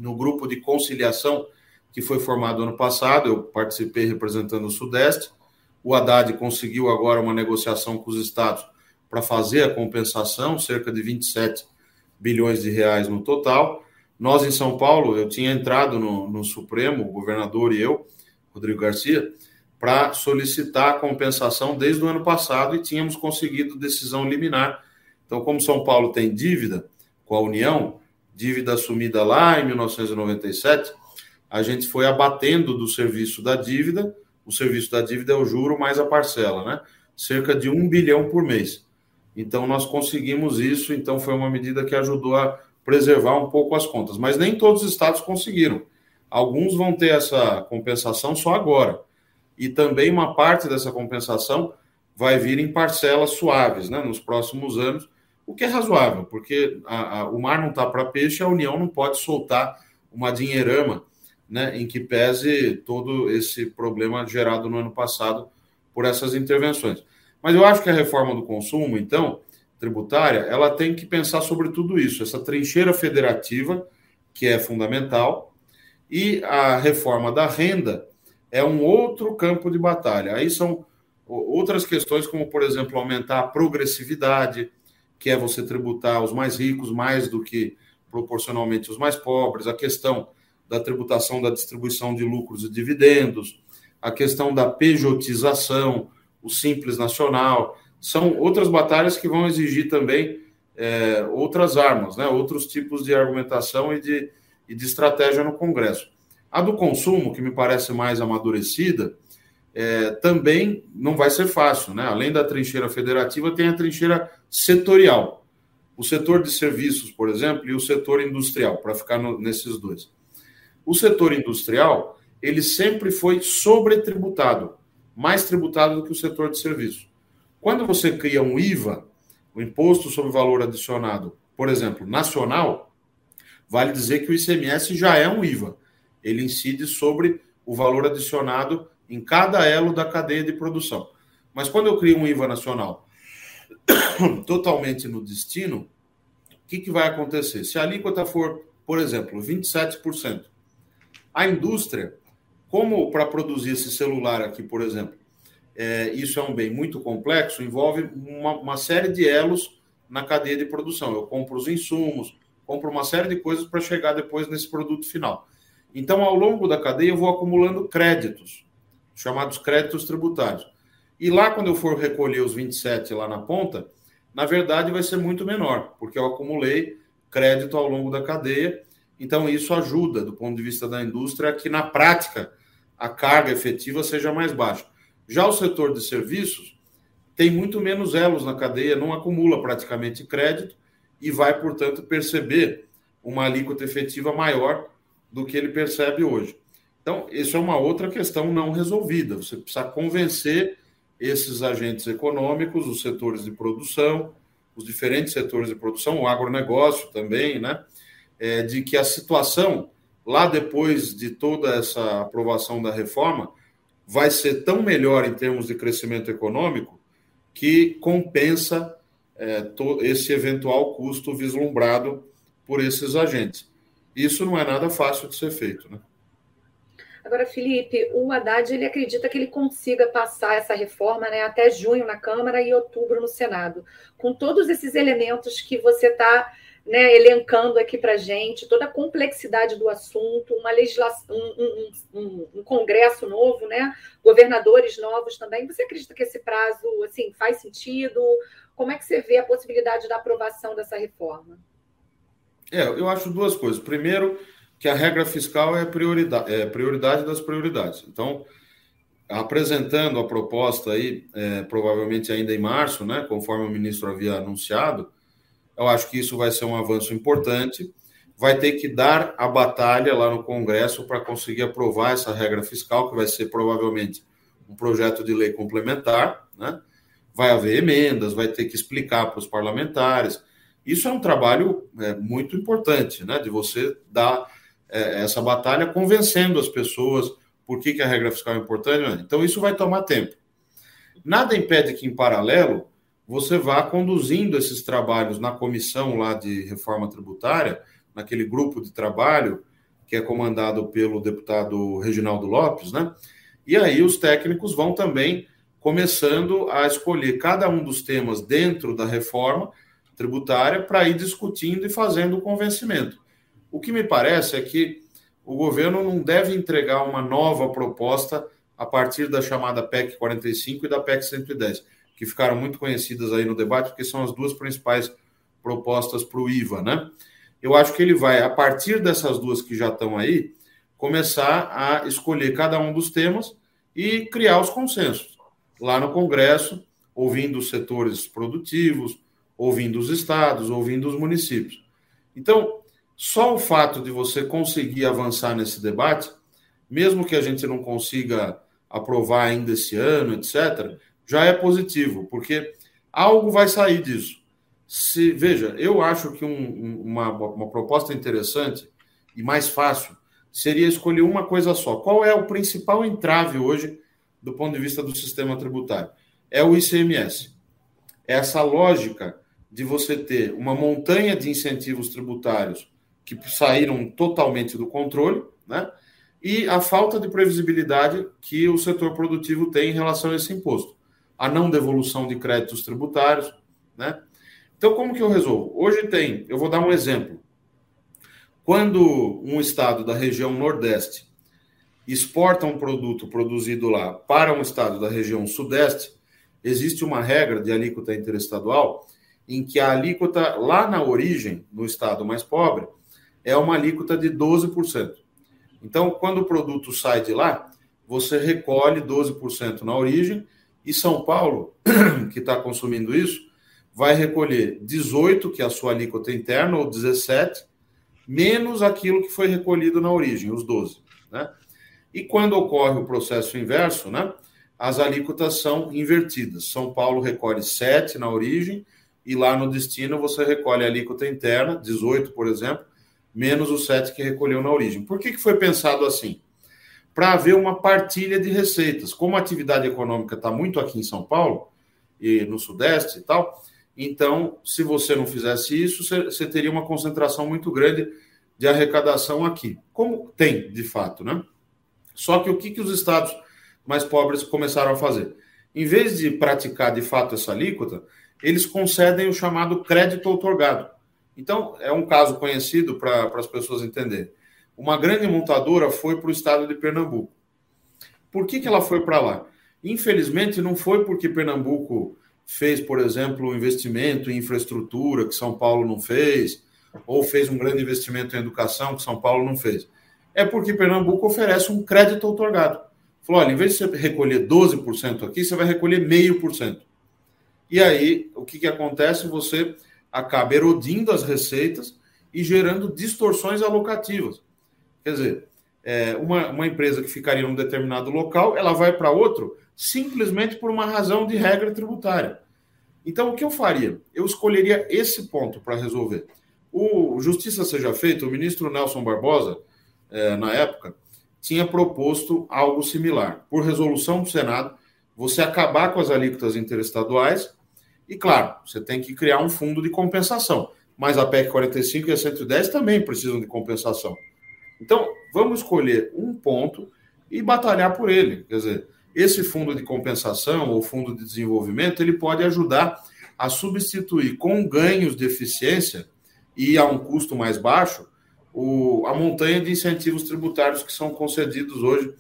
no grupo de conciliação que foi formado ano passado, eu participei representando o Sudeste. O Haddad conseguiu agora uma negociação com os estados para fazer a compensação, cerca de 27 bilhões de reais no total. Nós, em São Paulo, eu tinha entrado no, no Supremo, o governador e eu, Rodrigo Garcia, para solicitar a compensação desde o ano passado e tínhamos conseguido decisão liminar. Então, como São Paulo tem dívida com a União, dívida assumida lá em 1997, a gente foi abatendo do serviço da dívida. O serviço da dívida é o juro mais a parcela, né? Cerca de um bilhão por mês. Então, nós conseguimos isso. Então, foi uma medida que ajudou a preservar um pouco as contas. Mas nem todos os estados conseguiram. Alguns vão ter essa compensação só agora. E também uma parte dessa compensação vai vir em parcelas suaves, né? Nos próximos anos, o que é razoável, porque a, a, o mar não está para peixe, a União não pode soltar uma dinheirama né, em que pese todo esse problema gerado no ano passado por essas intervenções. Mas eu acho que a reforma do consumo, então, tributária, ela tem que pensar sobre tudo isso, essa trincheira federativa, que é fundamental, e a reforma da renda é um outro campo de batalha. Aí são outras questões, como, por exemplo, aumentar a progressividade, que é você tributar os mais ricos mais do que proporcionalmente os mais pobres, a questão da tributação da distribuição de lucros e dividendos, a questão da pejotização, o simples nacional, são outras batalhas que vão exigir também é, outras armas, né, outros tipos de argumentação e de, e de estratégia no Congresso. A do consumo, que me parece mais amadurecida, é, também não vai ser fácil. Né? Além da trincheira federativa, tem a trincheira setorial. O setor de serviços, por exemplo, e o setor industrial, para ficar no, nesses dois. O setor industrial, ele sempre foi sobretributado, mais tributado do que o setor de serviço. Quando você cria um IVA, o Imposto sobre Valor Adicionado, por exemplo, nacional, vale dizer que o ICMS já é um IVA. Ele incide sobre o valor adicionado em cada elo da cadeia de produção. Mas quando eu crio um IVA nacional totalmente no destino, o que, que vai acontecer? Se a alíquota for, por exemplo, 27%, a indústria, como para produzir esse celular aqui, por exemplo, é, isso é um bem muito complexo, envolve uma, uma, série de elos na cadeia de produção. Eu compro os insumos, compro uma série de coisas para chegar depois nesse produto final. Então, ao longo da cadeia, eu vou acumulando créditos, chamados créditos tributários. E lá, quando eu for recolher os 27 lá na ponta, na verdade vai ser muito menor, porque eu acumulei crédito ao longo da cadeia então, isso ajuda, do ponto de vista da indústria, que na prática a carga efetiva seja mais baixa. Já o setor de serviços tem muito menos elos na cadeia, não acumula praticamente crédito e vai, portanto, perceber uma alíquota efetiva maior do que ele percebe hoje. Então, isso é uma outra questão não resolvida. Você precisa convencer esses agentes econômicos, os setores de produção, os diferentes setores de produção, o agronegócio também, né? é, de que a situação lá depois de toda essa aprovação da reforma, vai ser tão melhor em termos de crescimento econômico que compensa é, esse eventual custo vislumbrado por esses agentes. Isso não é nada fácil de ser feito, né? Agora, Felipe, o Haddad ele acredita que ele consiga passar essa reforma né, até junho na Câmara e outubro no Senado. Com todos esses elementos que você está né, elencando aqui para gente, toda a complexidade do assunto, uma legislação, um, um, um, um, Congresso novo, né, governadores novos também. Você acredita que esse prazo assim faz sentido? Como é que você vê a possibilidade da aprovação dessa reforma? É, eu acho duas coisas. Primeiro, que a regra fiscal é prioridade, é prioridade das prioridades. Então, apresentando a proposta aí, é, provavelmente ainda em março, né, conforme o ministro havia anunciado, eu acho que isso vai ser um avanço importante. Vai ter que dar a batalha lá no Congresso para conseguir aprovar essa regra fiscal, que vai ser provavelmente um projeto de lei complementar, né? Vai haver emendas, vai ter que explicar para os parlamentares. Isso é um trabalho é, muito importante, né? De você dar é, essa batalha convencendo as pessoas por que, que a regra fiscal é importante. Né? Então, isso vai tomar tempo. Nada impede que, em paralelo, você vá conduzindo esses trabalhos na comissão lá de reforma tributária, naquele grupo de trabalho que é comandado pelo deputado Reginaldo Lopes, né? E aí os técnicos vão também começando a escolher cada um dos temas dentro da reforma tributária para ir discutindo e fazendo o convencimento. O que me parece é que o governo não deve entregar uma nova proposta a partir da chamada PEC 45 e da PEC 110, que ficaram muito conhecidas aí no debate, porque são as duas principais propostas para o IVA, né? Eu acho que ele vai, a partir dessas duas que já estão aí, começar a escolher cada um dos temas e criar os consensos. Lá no Congresso, ouvindo os setores produtivos, ouvindo os estados, ouvindo os municípios. Então, só o fato de você conseguir avançar nesse debate, mesmo que a gente não consiga aprovar ainda esse ano, etc., já é positivo, porque algo vai sair disso. Se, veja, eu acho que um, uma, uma proposta interessante e mais fácil seria escolher uma coisa só. Qual é o principal entrave hoje do ponto de vista do sistema tributário? É o ICMS. Essa lógica de você ter uma montanha de incentivos tributários que saíram totalmente do controle, né? E a falta de previsibilidade que o setor produtivo tem em relação a esse imposto. A não devolução de créditos tributários, né? Então, como que eu resolvo? Hoje tem, eu vou dar um exemplo. Quando um estado da região Nordeste exporta um produto produzido lá para um estado da região Sudeste, existe uma regra de alíquota interestadual em que a alíquota lá na origem, no estado mais pobre, é uma alíquota de 12%. Então, quando o produto sai de lá, você recolhe 12% na origem e São Paulo, que está consumindo isso, vai recolher 18, que é a sua alíquota interna, ou 17, menos aquilo que foi recolhido na origem, os 12. Né? E quando ocorre o processo inverso, né, as alíquotas são invertidas. São Paulo recolhe 7 na origem e lá no destino você recolhe a alíquota interna, 18, por exemplo, menos o 7 que recolheu na origem. Por que, que foi pensado assim? Para haver uma partilha de receitas. Como a atividade econômica está muito aqui em São Paulo e no Sudeste e tal, então, se você não fizesse isso, você teria uma concentração muito grande de arrecadação aqui. Como tem, de fato, né? Só que o que, que os estados mais pobres começaram a fazer? Em vez de praticar de fato essa alíquota, eles concedem o chamado crédito outorgado. Então, é um caso conhecido para as pessoas entenderem. Uma grande montadora foi para o estado de Pernambuco. Por que, que ela foi para lá? Infelizmente, não foi porque Pernambuco fez, por exemplo, investimento em infraestrutura que São Paulo não fez, ou fez um grande investimento em educação que São Paulo não fez. É porque Pernambuco oferece um crédito otorgado. Falou: olha, em vez de você recolher 12% aqui, você vai recolher 0,5%. E aí, o que, que acontece? Você acaba erodindo as receitas e gerando distorções alocativas. Quer dizer, é, uma, uma empresa que ficaria em um determinado local, ela vai para outro simplesmente por uma razão de regra tributária. Então, o que eu faria? Eu escolheria esse ponto para resolver. O Justiça Seja Feita, o ministro Nelson Barbosa, é, na época, tinha proposto algo similar. Por resolução do Senado, você acabar com as alíquotas interestaduais e, claro, você tem que criar um fundo de compensação. Mas a PEC 45 e a 110 também precisam de compensação. Então, vamos escolher um ponto e batalhar por ele. Quer dizer, esse fundo de compensação ou fundo de desenvolvimento, ele pode ajudar a substituir com ganhos de eficiência e a um custo mais baixo o, a montanha de incentivos tributários que são concedidos hoje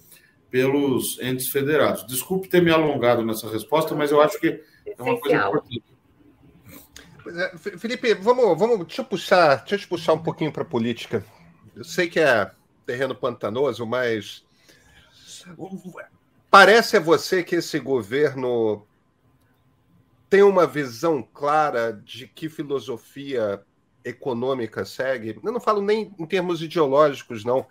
pelos entes federados. Desculpe ter me alongado nessa resposta, mas eu acho que é uma coisa importante. É, Felipe, vamos, vamos deixa eu puxar, deixa eu te puxar um pouquinho para a política. Eu sei que é terreno pantanoso, mas parece a você que esse governo tem uma visão clara de que filosofia econômica segue. Eu não falo nem em termos ideológicos, não.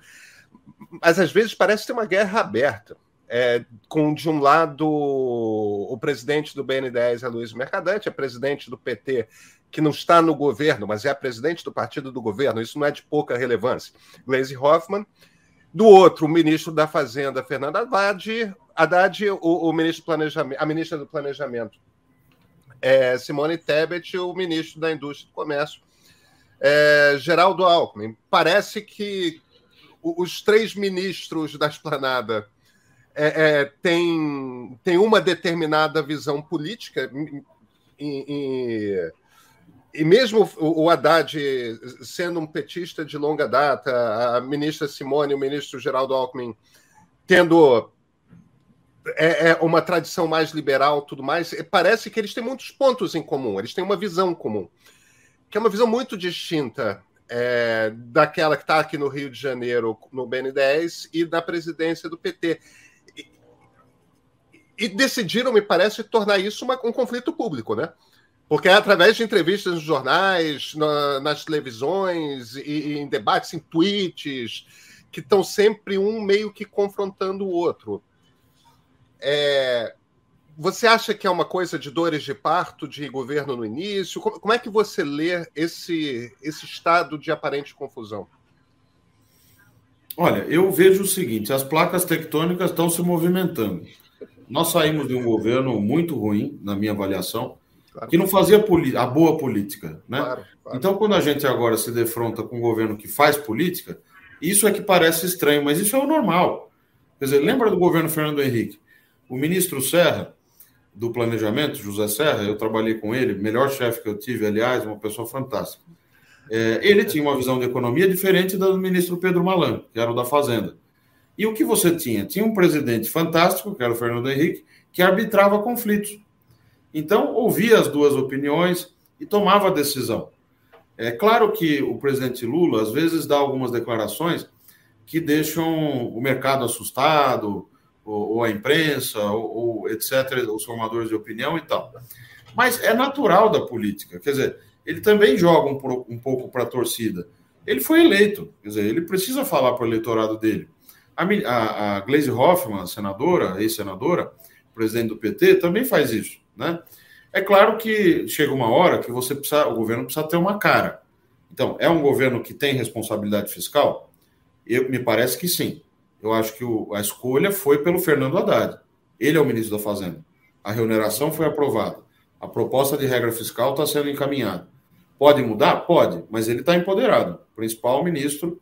Mas às vezes parece ter uma guerra aberta. É, com, de um lado, o presidente do BNDES é Luiz Mercadante, é presidente do PT, que não está no governo, mas é a presidente do partido do governo, isso não é de pouca relevância. Gleisi Hoffmann. Do outro, o ministro da Fazenda, Fernando Haddad, Haddad o, o ministro do Planejamento, a ministra do Planejamento, é, Simone Tebet, o ministro da Indústria e do Comércio, é, Geraldo Alckmin. Parece que os três ministros da esplanada é, é, têm, têm uma determinada visão política e, e, e, mesmo o Haddad sendo um petista de longa data, a ministra Simone, o ministro Geraldo Alckmin tendo é, é, uma tradição mais liberal, tudo mais. Parece que eles têm muitos pontos em comum. Eles têm uma visão comum, que é uma visão muito distinta é, daquela que está aqui no Rio de Janeiro, no BN10 e da presidência do PT. E, decidiram, me parece, tornar isso uma, um conflito público, né? Porque é através de entrevistas nos jornais, na, nas televisões, e, e em debates, em tweets, que estão sempre um meio que confrontando o outro. É, você acha que é uma coisa de dores de parto, de governo no início? Como, como, é que você lê esse, esse estado de aparente confusão? Olha, eu vejo o seguinte: as placas tectônicas estão se movimentando. Nós saímos de um governo muito ruim, na minha avaliação, claro. que não fazia a boa política. Né? Claro, claro. Então, quando a gente agora se defronta com um governo que faz política, isso é que parece estranho, mas isso é o normal. Quer dizer, lembra do governo Fernando Henrique? O ministro Serra, do Planejamento, José Serra, eu trabalhei com ele, melhor chefe que eu tive, aliás, uma pessoa fantástica. É, ele tinha uma visão de economia diferente da do ministro Pedro Malan, que era o da Fazenda. E o que você tinha? Tinha um presidente fantástico, que era o Fernando Henrique, que arbitrava conflitos. Então, ouvia as duas opiniões e tomava a decisão. É claro que o presidente Lula, às vezes, dá algumas declarações que deixam o mercado assustado, ou, ou a imprensa, ou, ou, etc., os formadores de opinião e tal. Mas é natural da política. Quer dizer, ele também joga um, um pouco para a torcida. Ele foi eleito, quer dizer, ele precisa falar para o eleitorado dele. A, a, a Gleisi Hoffmann, senadora, ex-senadora, presidente do PT, também faz isso, né? É claro que chega uma hora que você precisa, o governo precisa ter uma cara. Então, é um governo que tem responsabilidade fiscal? Eu, me parece que sim. Eu acho que o, a escolha foi pelo Fernando Haddad. Ele é o ministro da Fazenda. A remuneração foi aprovada. A proposta de regra fiscal está sendo encaminhada. Pode mudar? Pode, mas ele está empoderado. O principal ministro,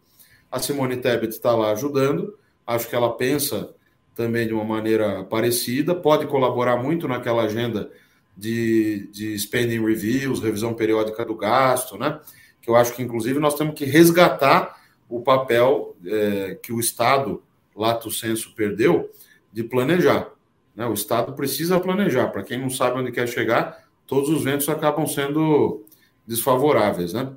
a Simone Tebet está lá ajudando. Acho que ela pensa também de uma maneira parecida, pode colaborar muito naquela agenda de, de spending reviews, revisão periódica do gasto, né? Que eu acho que, inclusive, nós temos que resgatar o papel é, que o Estado lato senso perdeu de planejar. Né? O Estado precisa planejar. Para quem não sabe onde quer chegar, todos os ventos acabam sendo desfavoráveis. Né?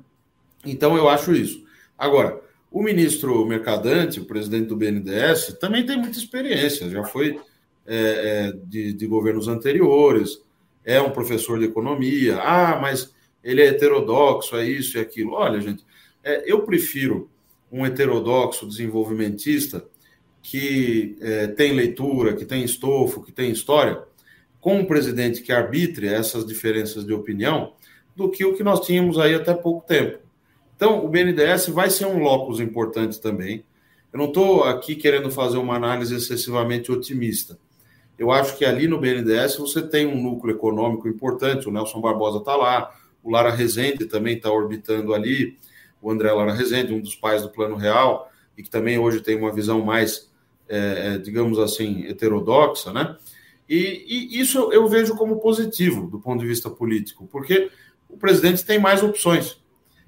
Então, eu acho isso. Agora, o ministro Mercadante, o presidente do BNDES, também tem muita experiência, já foi é, é, de, de, governos anteriores, é um professor de economia. Ah, mas ele é heterodoxo, é isso e aquilo. Olha, gente, é, eu prefiro um heterodoxo desenvolvimentista que é, tem leitura, que tem estofo, que tem história, com um presidente que arbitre essas diferenças de opinião, do que o que nós tínhamos aí até pouco tempo. Então, o BNDES vai ser um locus importante também. Eu não estou aqui querendo fazer uma análise excessivamente otimista. Eu acho que ali no BNDES você tem um núcleo econômico importante, o Nelson Barbosa está lá, o Lara Rezende também está orbitando ali, o André Lara Rezende, um dos pais do Plano Real, e que também hoje tem uma visão mais, é, é digamos assim, heterodoxa, né? E, e, isso eu vejo como positivo do ponto de vista político, porque o presidente tem mais opções.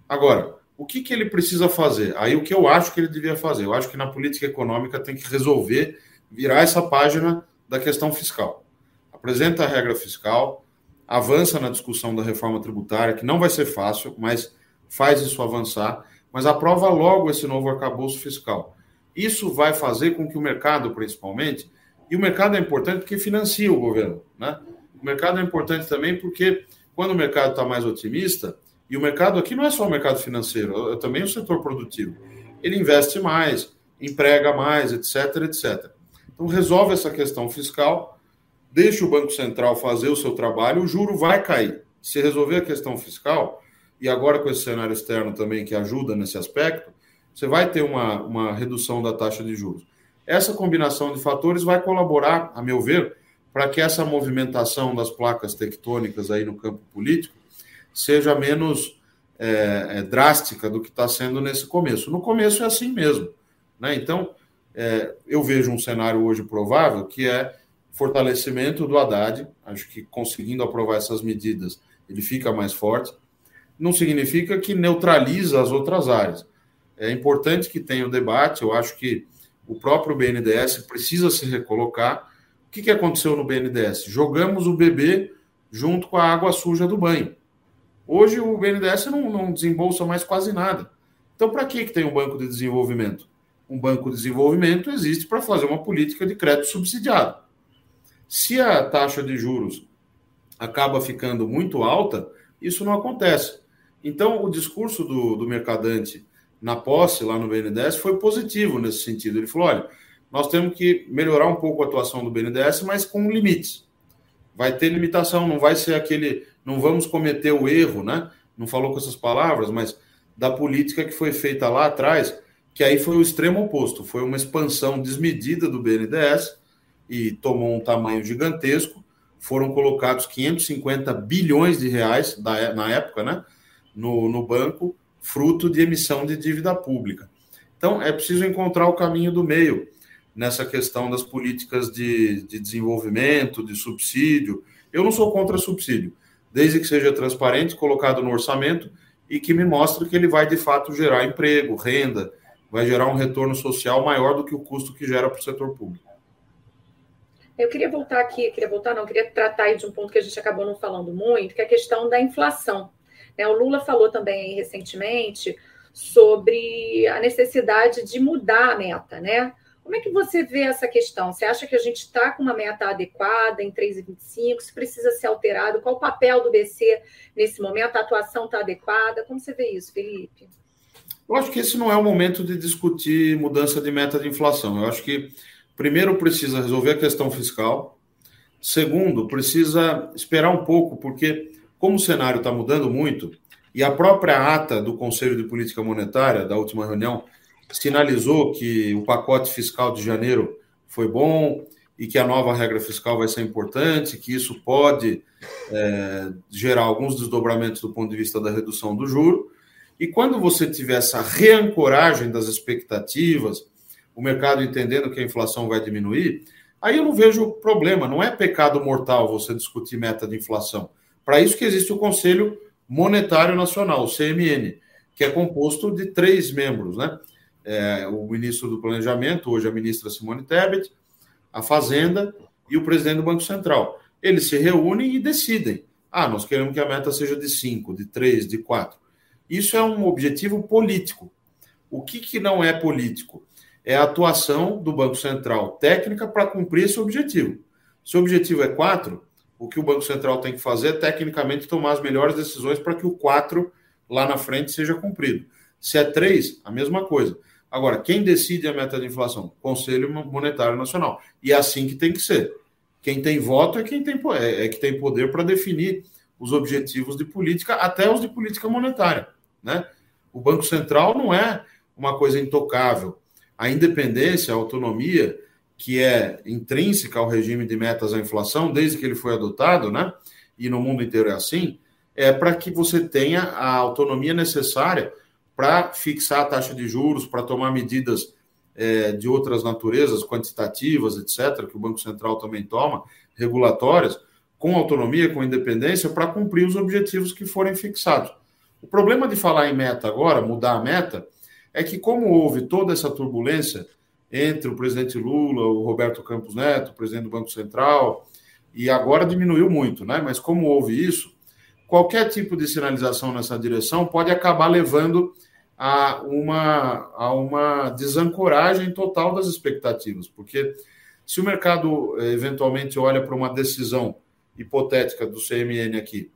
Agora, o que, que ele precisa fazer? Aí o que eu acho que ele devia fazer? Eu acho que na política econômica tem que resolver virar essa página da questão fiscal. Apresenta a regra fiscal, avança na discussão da reforma tributária, que não vai ser fácil, mas faz isso avançar, mas aprova logo esse novo arcabouço fiscal. Isso vai fazer com que o mercado, principalmente, e o mercado é importante porque financia o governo, né? O mercado é importante também porque quando o mercado está mais otimista, e o mercado aqui não é só o mercado financeiro, é também o setor produtivo. Ele investe mais, emprega mais, etc, etc. Então resolve essa questão fiscal, deixa o Banco Central fazer o seu trabalho, o juro vai cair. Se resolver a questão fiscal, e agora com esse cenário externo também que ajuda nesse aspecto, você vai ter uma, uma redução da taxa de juros. Essa combinação de fatores vai colaborar, a meu ver, para que essa movimentação das placas tectônicas aí no campo político seja menos é, é, drástica do que está sendo nesse começo. No começo é assim mesmo. Né? Então, é, eu vejo um cenário hoje provável que é fortalecimento do Haddad. Acho que conseguindo aprovar essas medidas, ele fica mais forte. Não significa que neutraliza as outras áreas. É importante que tenha o debate. Eu acho que o próprio BNDES precisa se recolocar. O que, que aconteceu no BNDES? Jogamos o bebê junto com a água suja do banho. Hoje o BNDES não, não desembolsa mais quase nada. Então, para que, tem um banco de desenvolvimento? Um banco de desenvolvimento existe para fazer uma política de crédito subsidiado. Se a taxa de juros acaba ficando muito alta, isso não acontece. Então, o discurso do, do mercadante na posse, lá no BNDES, foi positivo nesse sentido. Ele falou: olha, nós temos que melhorar um pouco a atuação do BNDES, mas com limites. Vai ter limitação, não vai ser aquele. Não vamos cometer o erro, né? Não falou com essas palavras, mas da política que foi feita lá atrás, que aí foi o extremo oposto. Foi uma expansão desmedida do BNDES e tomou um tamanho gigantesco. Foram colocados 550 bilhões de reais da, na época, né? No, no banco fruto de emissão de dívida pública. Então, é preciso encontrar o caminho do meio nessa questão das políticas de, de desenvolvimento, de subsídio. Eu não sou contra subsídio, desde que seja transparente, colocado no orçamento e que me mostre que ele vai de fato gerar emprego, renda, vai gerar um retorno social maior do que o custo que gera para o setor público. Eu queria voltar aqui, queria voltar, não, queria tratar de um ponto que a gente acabou não falando muito, que é a questão da inflação. Né? O Lula falou também recentemente sobre a necessidade de mudar a meta, né? Como é que você vê essa questão? Você acha que a gente está com uma meta adequada em 3,25? Se precisa ser alterado? Qual o papel do BC nesse momento? A atuação está adequada? Como você vê isso, Felipe? Eu acho que esse não é o momento de discutir mudança de meta de inflação. Eu acho que, primeiro, precisa resolver a questão fiscal. Segundo, precisa esperar um pouco, porque como o cenário está mudando muito, e a própria ata do Conselho de Política Monetária, da última reunião, sinalizou que o pacote fiscal de janeiro foi bom e que a nova regra fiscal vai ser importante, que isso pode é, gerar alguns desdobramentos do ponto de vista da redução do juro. E quando você tiver essa reancoragem das expectativas, o mercado entendendo que a inflação vai diminuir, aí eu não vejo problema. Não é pecado mortal você discutir meta de inflação. Para isso que existe o Conselho Monetário Nacional, o CMN, que é composto de três membros, né? É, o ministro do Planejamento, hoje a ministra Simone Tebet, a Fazenda e o presidente do Banco Central. Eles se reúnem e decidem. Ah, nós queremos que a meta seja de 5, de 3, de 4. Isso é um objetivo político. O que, que não é político? É a atuação do Banco Central técnica para cumprir esse objetivo. Se o objetivo é 4, o que o Banco Central tem que fazer é, tecnicamente, tomar as melhores decisões para que o 4 lá na frente seja cumprido. Se é 3, a mesma coisa. Agora, quem decide a meta de inflação? Conselho Monetário Nacional. E é assim que tem que ser. Quem tem voto é quem tem, é, é que tem poder para definir os objetivos de política, até os de política monetária. Né? O Banco Central não é uma coisa intocável. a independência, a autonomia, que é intrínseca ao regime de metas à inflação, desde que ele foi adotado, né? E no mundo inteiro é assim, é para que você tenha a autonomia necessária para fixar a taxa de juros, para tomar medidas é, de outras naturezas, quantitativas, etc., que o Banco Central também toma, regulatórias, com autonomia, com independência, para cumprir os objetivos que forem fixados. O problema de falar em meta agora, mudar a meta, é que, como houve toda essa turbulência entre o presidente Lula, o Roberto Campos Neto, o presidente do Banco Central, e agora diminuiu muito, né? Mas como houve isso, qualquer tipo de sinalização nessa direção pode acabar levando a uma, a uma desancoragem total das expectativas, porque se o mercado eh, eventualmente olha para uma decisão hipotética do CMN aqui,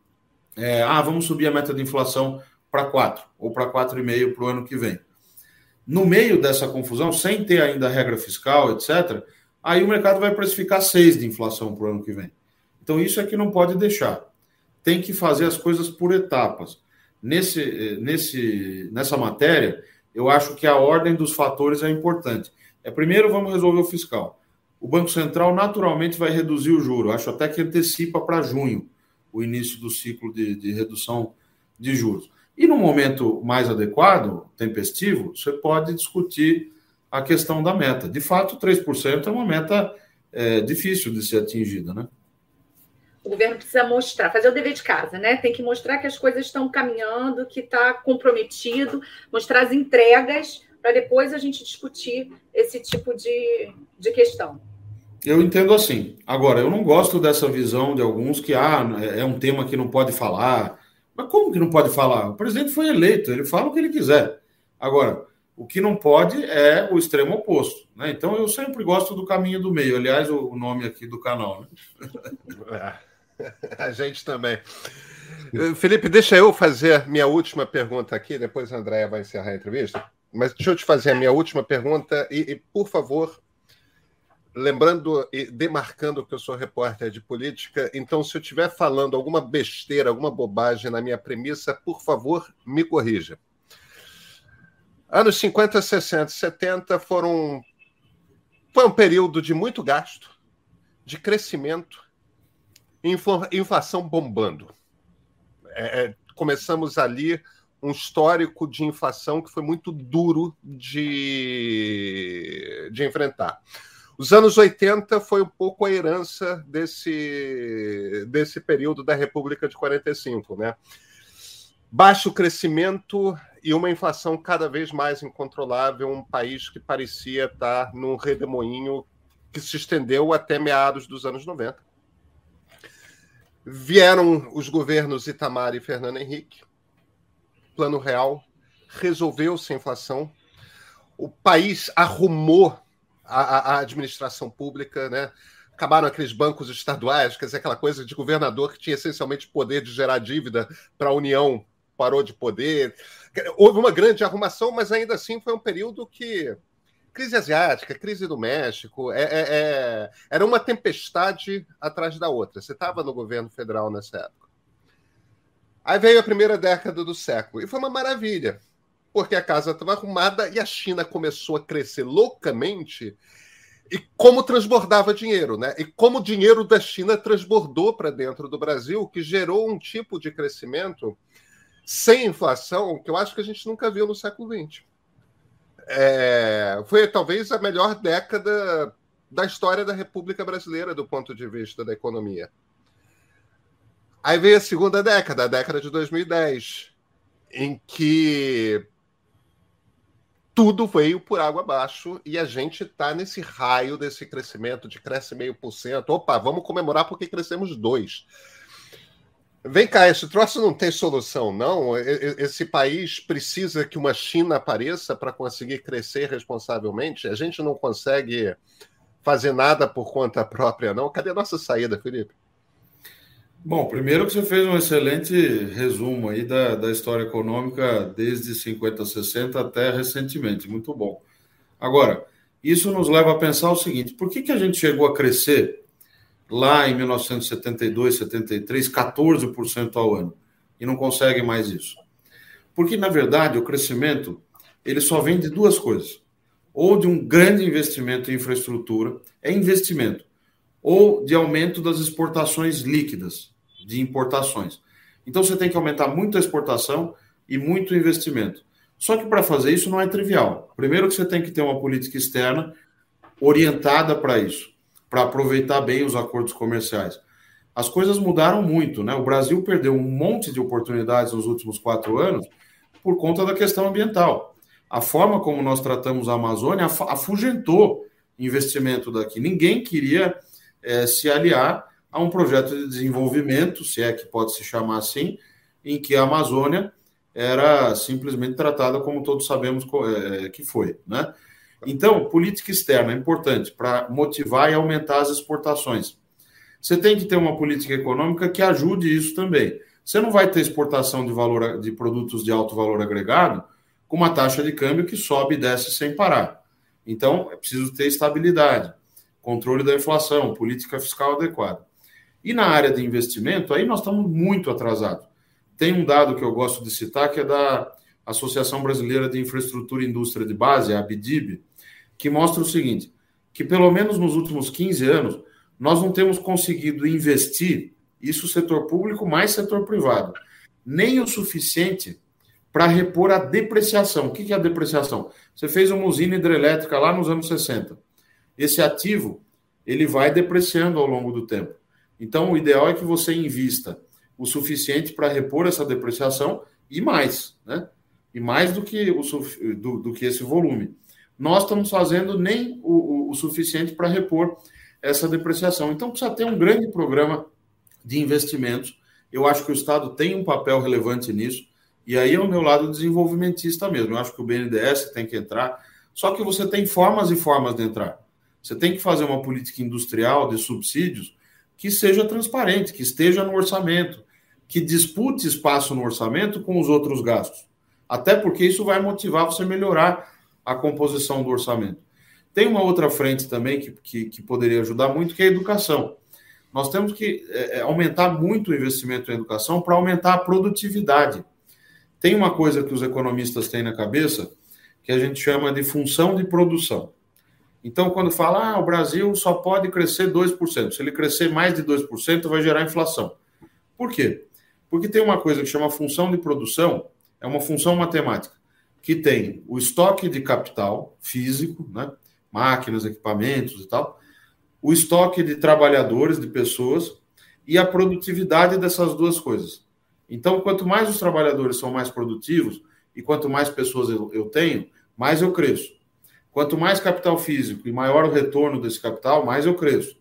é, ah, vamos subir a meta de inflação para 4 ou para 4,5 para o ano que vem. No meio dessa confusão, sem ter ainda a regra fiscal, etc., aí o mercado vai precificar 6 de inflação para o ano que vem. Então, isso é que não pode deixar. Tem que fazer as coisas por etapas. Nesse, nesse, nessa matéria, eu acho que a ordem dos fatores é importante. É primeiro vamos resolver o fiscal. O Banco Central naturalmente vai reduzir o juro. Acho até que antecipa para junho o início do ciclo de, de redução de juros. E no momento mais adequado, tempestivo, você pode discutir a questão da meta. De fato, 3% é uma meta é, difícil de ser atingida, né? O governo precisa mostrar, fazer o dever de casa, né? Tem que mostrar que as coisas estão caminhando, que está comprometido, mostrar as entregas, para depois a gente discutir esse tipo de, de questão. Eu entendo assim. Agora, eu não gosto dessa visão de alguns que ah, é um tema que não pode falar. Mas como que não pode falar? O presidente foi eleito, ele fala o que ele quiser. Agora, o que não pode é o extremo oposto. Né? Então, eu sempre gosto do caminho do meio. Aliás, o nome aqui do canal. Né? A gente também. Felipe, deixa eu fazer minha última pergunta aqui, depois a Andréia vai encerrar a entrevista. Mas deixa eu te fazer a minha última pergunta e, e por favor, lembrando e demarcando que eu sou repórter de política, então se eu estiver falando alguma besteira, alguma bobagem na minha premissa, por favor, me corrija. Anos 50, 60, 70 foram foi um período de muito gasto, de crescimento inflação bombando. É, é, começamos ali um histórico de inflação que foi muito duro de, de enfrentar. Os anos 80 foi um pouco a herança desse, desse período da República de 45, né? Baixo crescimento e uma inflação cada vez mais incontrolável, um país que parecia estar num redemoinho que se estendeu até meados dos anos 90. Vieram os governos Itamar e Fernando Henrique, plano real, resolveu-se a inflação, o país arrumou a, a, administração pública, né? acabaram aqueles bancos estaduais, quer dizer, aquela coisa de governador que tinha essencialmente poder de gerar dívida para a União, parou de poder. Houve uma grande arrumação, mas ainda assim foi um período que crise asiática, crise do México, é, é, é, era uma tempestade atrás da outra. Você estava no governo federal nessa época. Aí veio a primeira década do século, e foi uma maravilha, porque a casa estava arrumada e a China começou a crescer loucamente, e como transbordava dinheiro, né? E como o dinheiro da China transbordou para dentro do Brasil, que gerou um tipo de crescimento sem inflação que eu acho que a gente nunca viu no século XX é, foi talvez a melhor década da história da República Brasileira do ponto de vista da economia. Aí veio a segunda década, a década de 2010, em que tudo veio por água abaixo e a gente está nesse raio desse crescimento de cresce meio por cento. Opa, vamos comemorar porque crescemos dois. Vem cá, esse troço não tem solução, não? Esse país precisa que uma China apareça para conseguir crescer responsavelmente? A gente não consegue fazer nada por conta própria, não? Cadê a nossa saída, Felipe? Bom, primeiro que você fez um excelente resumo aí da, da história econômica desde 50, 60 até recentemente. Muito bom. Agora, isso nos leva a pensar o seguinte: por que, que a gente chegou a crescer lá em 1972, 73, 14% ao ano, e não consegue mais isso. Porque, na verdade, o crescimento ele só vem de duas coisas. ou de um grande investimento em infraestrutura, é investimento, ou de aumento das exportações líquidas, de importações. Então você tem que aumentar muito a exportação e muito o investimento. Só que para fazer isso não é trivial. Primeiro que você tem que ter uma política externa orientada para isso, para aproveitar bem os acordos comerciais. As coisas mudaram muito, né? O Brasil perdeu um monte de oportunidades nos últimos quatro anos por conta da questão ambiental. A forma como nós tratamos a Amazônia afugentou investimento daqui. Ninguém queria é, se aliar a um projeto de desenvolvimento, se é que pode se chamar assim, em que a Amazônia era simplesmente tratada como todos sabemos é, que foi, né? Então, política externa é importante para motivar e aumentar as exportações. Você tem que ter uma política econômica que ajude isso também. Você não vai ter exportação de valor de produtos de alto valor agregado com uma taxa de câmbio que sobe e desce sem parar. Então, é preciso ter estabilidade, controle da inflação, política fiscal adequada. E na área de investimento, aí nós estamos muito atrasados. Tem um dado que eu gosto de citar, que é da Associação Brasileira de Infraestrutura e Indústria de Base, a ABDIB, que mostra o seguinte: que pelo menos nos últimos 15 anos, nós não temos conseguido investir, isso setor público mais setor privado, nem o suficiente para repor a depreciação. O que é a depreciação? Você fez uma usina hidrelétrica lá nos anos 60. Esse ativo, ele vai depreciando ao longo do tempo. Então, o ideal é que você invista o suficiente para repor essa depreciação e mais, né? E mais do que, o, do, do que esse volume. Nós estamos fazendo nem o, o, o suficiente para repor essa depreciação. Então, precisa ter um grande programa de investimentos. Eu acho que o Estado tem um papel relevante nisso. E aí é o meu lado desenvolvimentista mesmo. Eu acho que o BNDES tem que entrar. Só que você tem formas e formas de entrar. Você tem que fazer uma política industrial de subsídios que seja transparente, que esteja no orçamento, que dispute espaço no orçamento com os outros gastos. Até porque isso vai motivar você melhorar a composição do orçamento. Tem uma outra frente também que, que, que poderia ajudar muito, que é a educação. Nós temos que é, é aumentar muito o investimento em educação para aumentar a produtividade. Tem uma coisa que os economistas têm na cabeça que a gente chama de função de produção. Então, quando fala, ah, o Brasil só pode crescer 2%, se ele crescer mais de 2%, vai gerar inflação. Por quê? Porque tem uma coisa que chama função de produção, é uma função matemática, que tem o estoque de capital físico, né? máquinas, equipamentos e tal, o estoque de trabalhadores, de pessoas, e a produtividade dessas duas coisas. Então, quanto mais os trabalhadores são mais produtivos e quanto mais pessoas eu, eu tenho, mais eu cresço. Quanto mais capital físico e maior o retorno desse capital, mais eu cresço.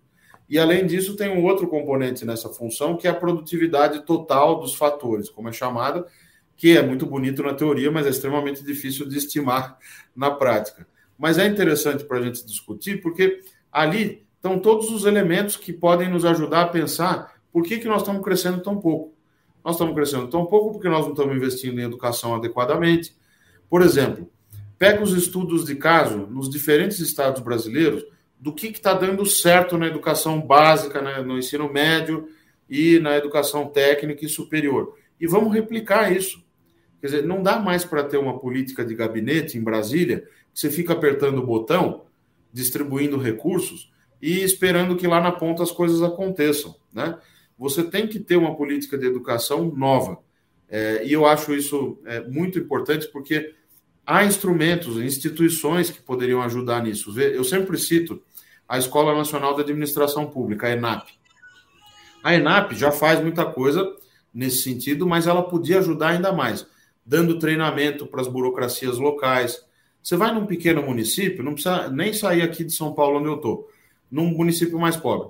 E além disso, tem um outro componente nessa função, que é a produtividade total dos fatores, como é chamada, que é muito bonito na teoria, mas é extremamente difícil de estimar na prática. Mas é interessante para a gente discutir, porque ali estão todos os elementos que podem nos ajudar a pensar por que, que nós estamos crescendo tão pouco. Nós estamos crescendo tão pouco porque nós não estamos investindo em educação adequadamente. Por exemplo, pega os estudos de caso nos diferentes estados brasileiros do que está dando certo na educação básica, né, no ensino médio e na educação técnica e superior. E vamos replicar isso. Quer dizer, não dá mais para ter uma política de gabinete em Brasília que você fica apertando o botão, distribuindo recursos e esperando que lá na ponta as coisas aconteçam. Né? Você tem que ter uma política de educação nova. É, e eu acho isso é, muito importante porque há instrumentos, instituições que poderiam ajudar nisso. Eu sempre cito a Escola Nacional de Administração Pública, a ENAP. A ENAP já faz muita coisa nesse sentido, mas ela podia ajudar ainda mais, dando treinamento para as burocracias locais. Você vai num pequeno município, não precisa nem sair aqui de São Paulo, onde eu estou, num município mais pobre.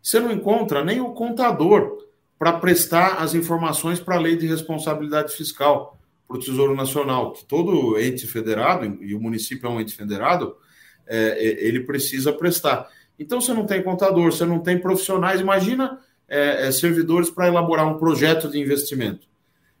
Você não encontra nem o contador para prestar as informações para a lei de responsabilidade fiscal, para o Tesouro Nacional, que todo ente federado, e o município é um ente federado, é, é, ele precisa prestar. Então, você não tem contador, você não tem profissionais, imagina é, é, servidores para elaborar um projeto de investimento.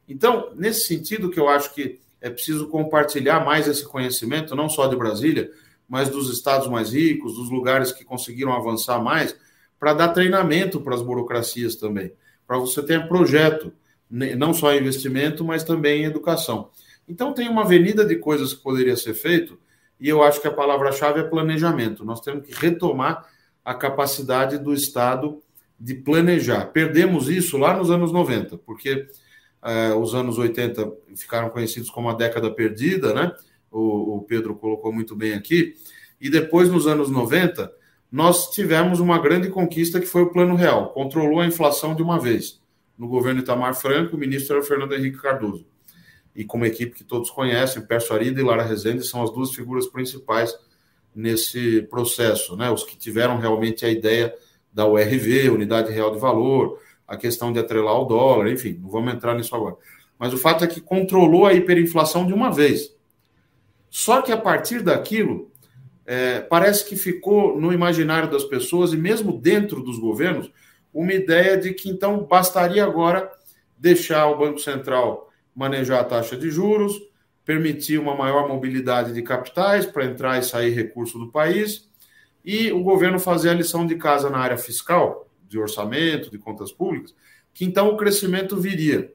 Então, nesse sentido que eu acho que é preciso compartilhar mais esse conhecimento, não só de Brasília, mas dos estados mais ricos, dos lugares que conseguiram avançar mais, para dar treinamento para as burocracias também, para você ter projeto, não só investimento, mas também educação. Então, tem uma avenida de coisas que poderia ser feito, e eu acho que a palavra-chave é planejamento. Nós temos que retomar a capacidade do Estado de planejar. Perdemos isso lá nos anos 90, porque uh, os anos 80 ficaram conhecidos como a década perdida, né? O, o Pedro colocou muito bem aqui. E depois, nos anos 90, nós tivemos uma grande conquista que foi o Plano Real. Controlou a inflação de uma vez. No governo Itamar Franco, o ministro era o Fernando Henrique Cardoso. E com uma equipe que todos conhecem, Perso Arida e Lara Rezende são as duas figuras principais nesse processo, né? Os que tiveram realmente a ideia da URV, Unidade Real de Valor, a questão de atrelar o dólar, enfim, não vamos entrar nisso agora. Mas o fato é que controlou a hiperinflação de uma vez. Só que a partir daquilo, é, parece que ficou no imaginário das pessoas e mesmo dentro dos governos uma ideia de que então bastaria agora deixar o Banco Central manejar a taxa de juros, permitir uma maior mobilidade de capitais para entrar e sair recurso do país e o governo fazer a lição de casa na área fiscal, de orçamento, de contas públicas, que então o crescimento viria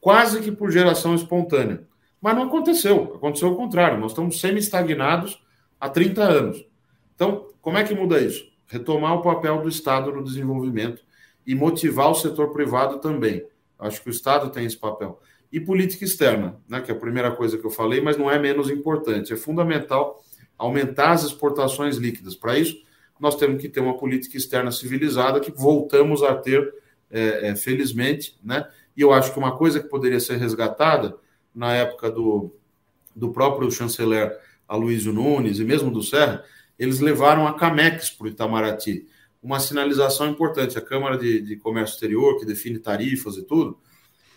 quase que por geração espontânea. Mas não aconteceu, aconteceu o contrário, nós estamos semi-estagnados há 30 anos. Então, como é que muda isso? Retomar o papel do Estado no desenvolvimento e motivar o setor privado também. Acho que o Estado tem esse papel. E política externa, né, que é a primeira coisa que eu falei, mas não é menos importante. É fundamental aumentar as exportações líquidas. Para isso, nós temos que ter uma política externa civilizada que voltamos a ter, é, é, felizmente. Né? E eu acho que uma coisa que poderia ser resgatada na época do, do próprio chanceler Aloysio Nunes e mesmo do Serra, eles levaram a Camex para o Itamaraty. Uma sinalização importante, a Câmara de, de Comércio Exterior, que define tarifas e tudo,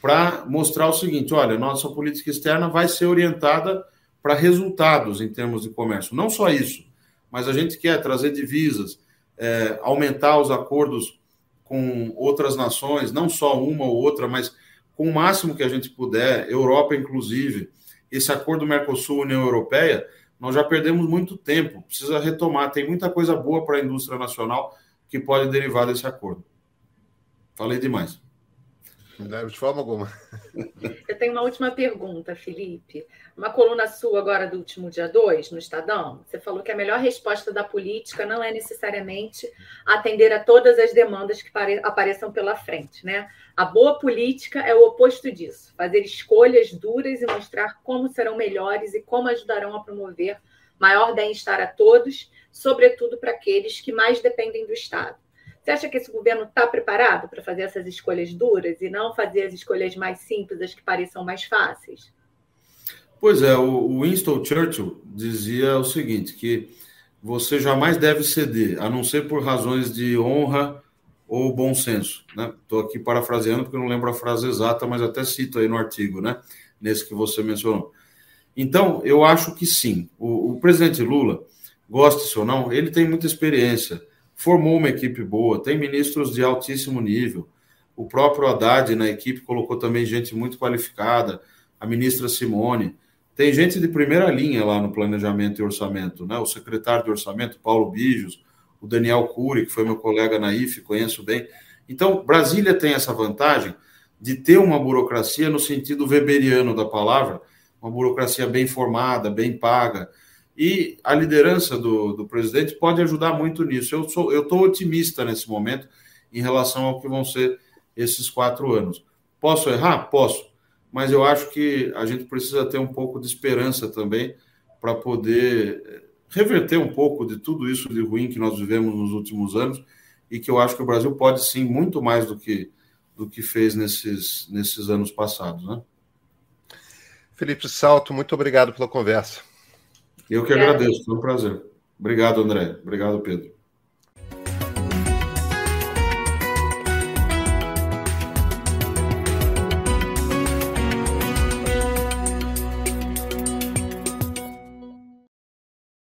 para mostrar o seguinte: olha, nossa política externa vai ser orientada para resultados em termos de comércio. Não só isso, mas a gente quer trazer divisas, é, aumentar os acordos com outras nações, não só uma ou outra, mas com o máximo que a gente puder, Europa inclusive. Esse acordo Mercosul-União Europeia nós já perdemos muito tempo, precisa retomar. Tem muita coisa boa para a indústria nacional que pode derivar desse acordo. Falei demais. De forma alguma. Eu tenho uma última pergunta, Felipe. Uma coluna sua agora do último dia 2, no Estadão, você falou que a melhor resposta da política não é necessariamente atender a todas as demandas que apareçam pela frente, né? A boa política é o oposto disso, fazer escolhas duras e mostrar como serão melhores e como ajudarão a promover maior bem-estar a todos, sobretudo para aqueles que mais dependem do Estado. Você acha que esse governo está preparado para fazer essas escolhas duras e não fazer as escolhas mais simples, as que pareçam mais fáceis? Pois é, o Winston Churchill dizia o seguinte, que você jamais deve ceder, a não ser por razões de honra ou bom senso. Estou né? aqui parafraseando porque não lembro a frase exata, mas até cito aí no artigo, né? nesse que você mencionou. Então, eu acho que sim. O, o presidente Lula, goste ou não, ele tem muita experiência formou uma equipe boa, tem ministros de altíssimo nível. O próprio Haddad na equipe colocou também gente muito qualificada, a ministra Simone. Tem gente de primeira linha lá no planejamento e orçamento, né? O secretário de orçamento, Paulo Bijos, o Daniel Cury, que foi meu colega na IFE, conheço bem. Então, Brasília tem essa vantagem de ter uma burocracia no sentido weberiano da palavra, uma burocracia bem formada, bem paga, e a liderança do, do presidente pode ajudar muito nisso. Eu sou, eu estou otimista nesse momento em relação ao que vão ser esses quatro anos. Posso errar? Posso, mas eu acho que a gente precisa ter um pouco de esperança também para poder eh, reverter um pouco de tudo isso de ruim que nós vivemos nos últimos anos e que eu acho que o Brasil pode sim muito mais do que do que fez nesses, nesses anos passados, né? Felipe Salto, muito obrigado pela conversa. Eu que agradeço, foi um prazer. Obrigado, André. Obrigado, Pedro.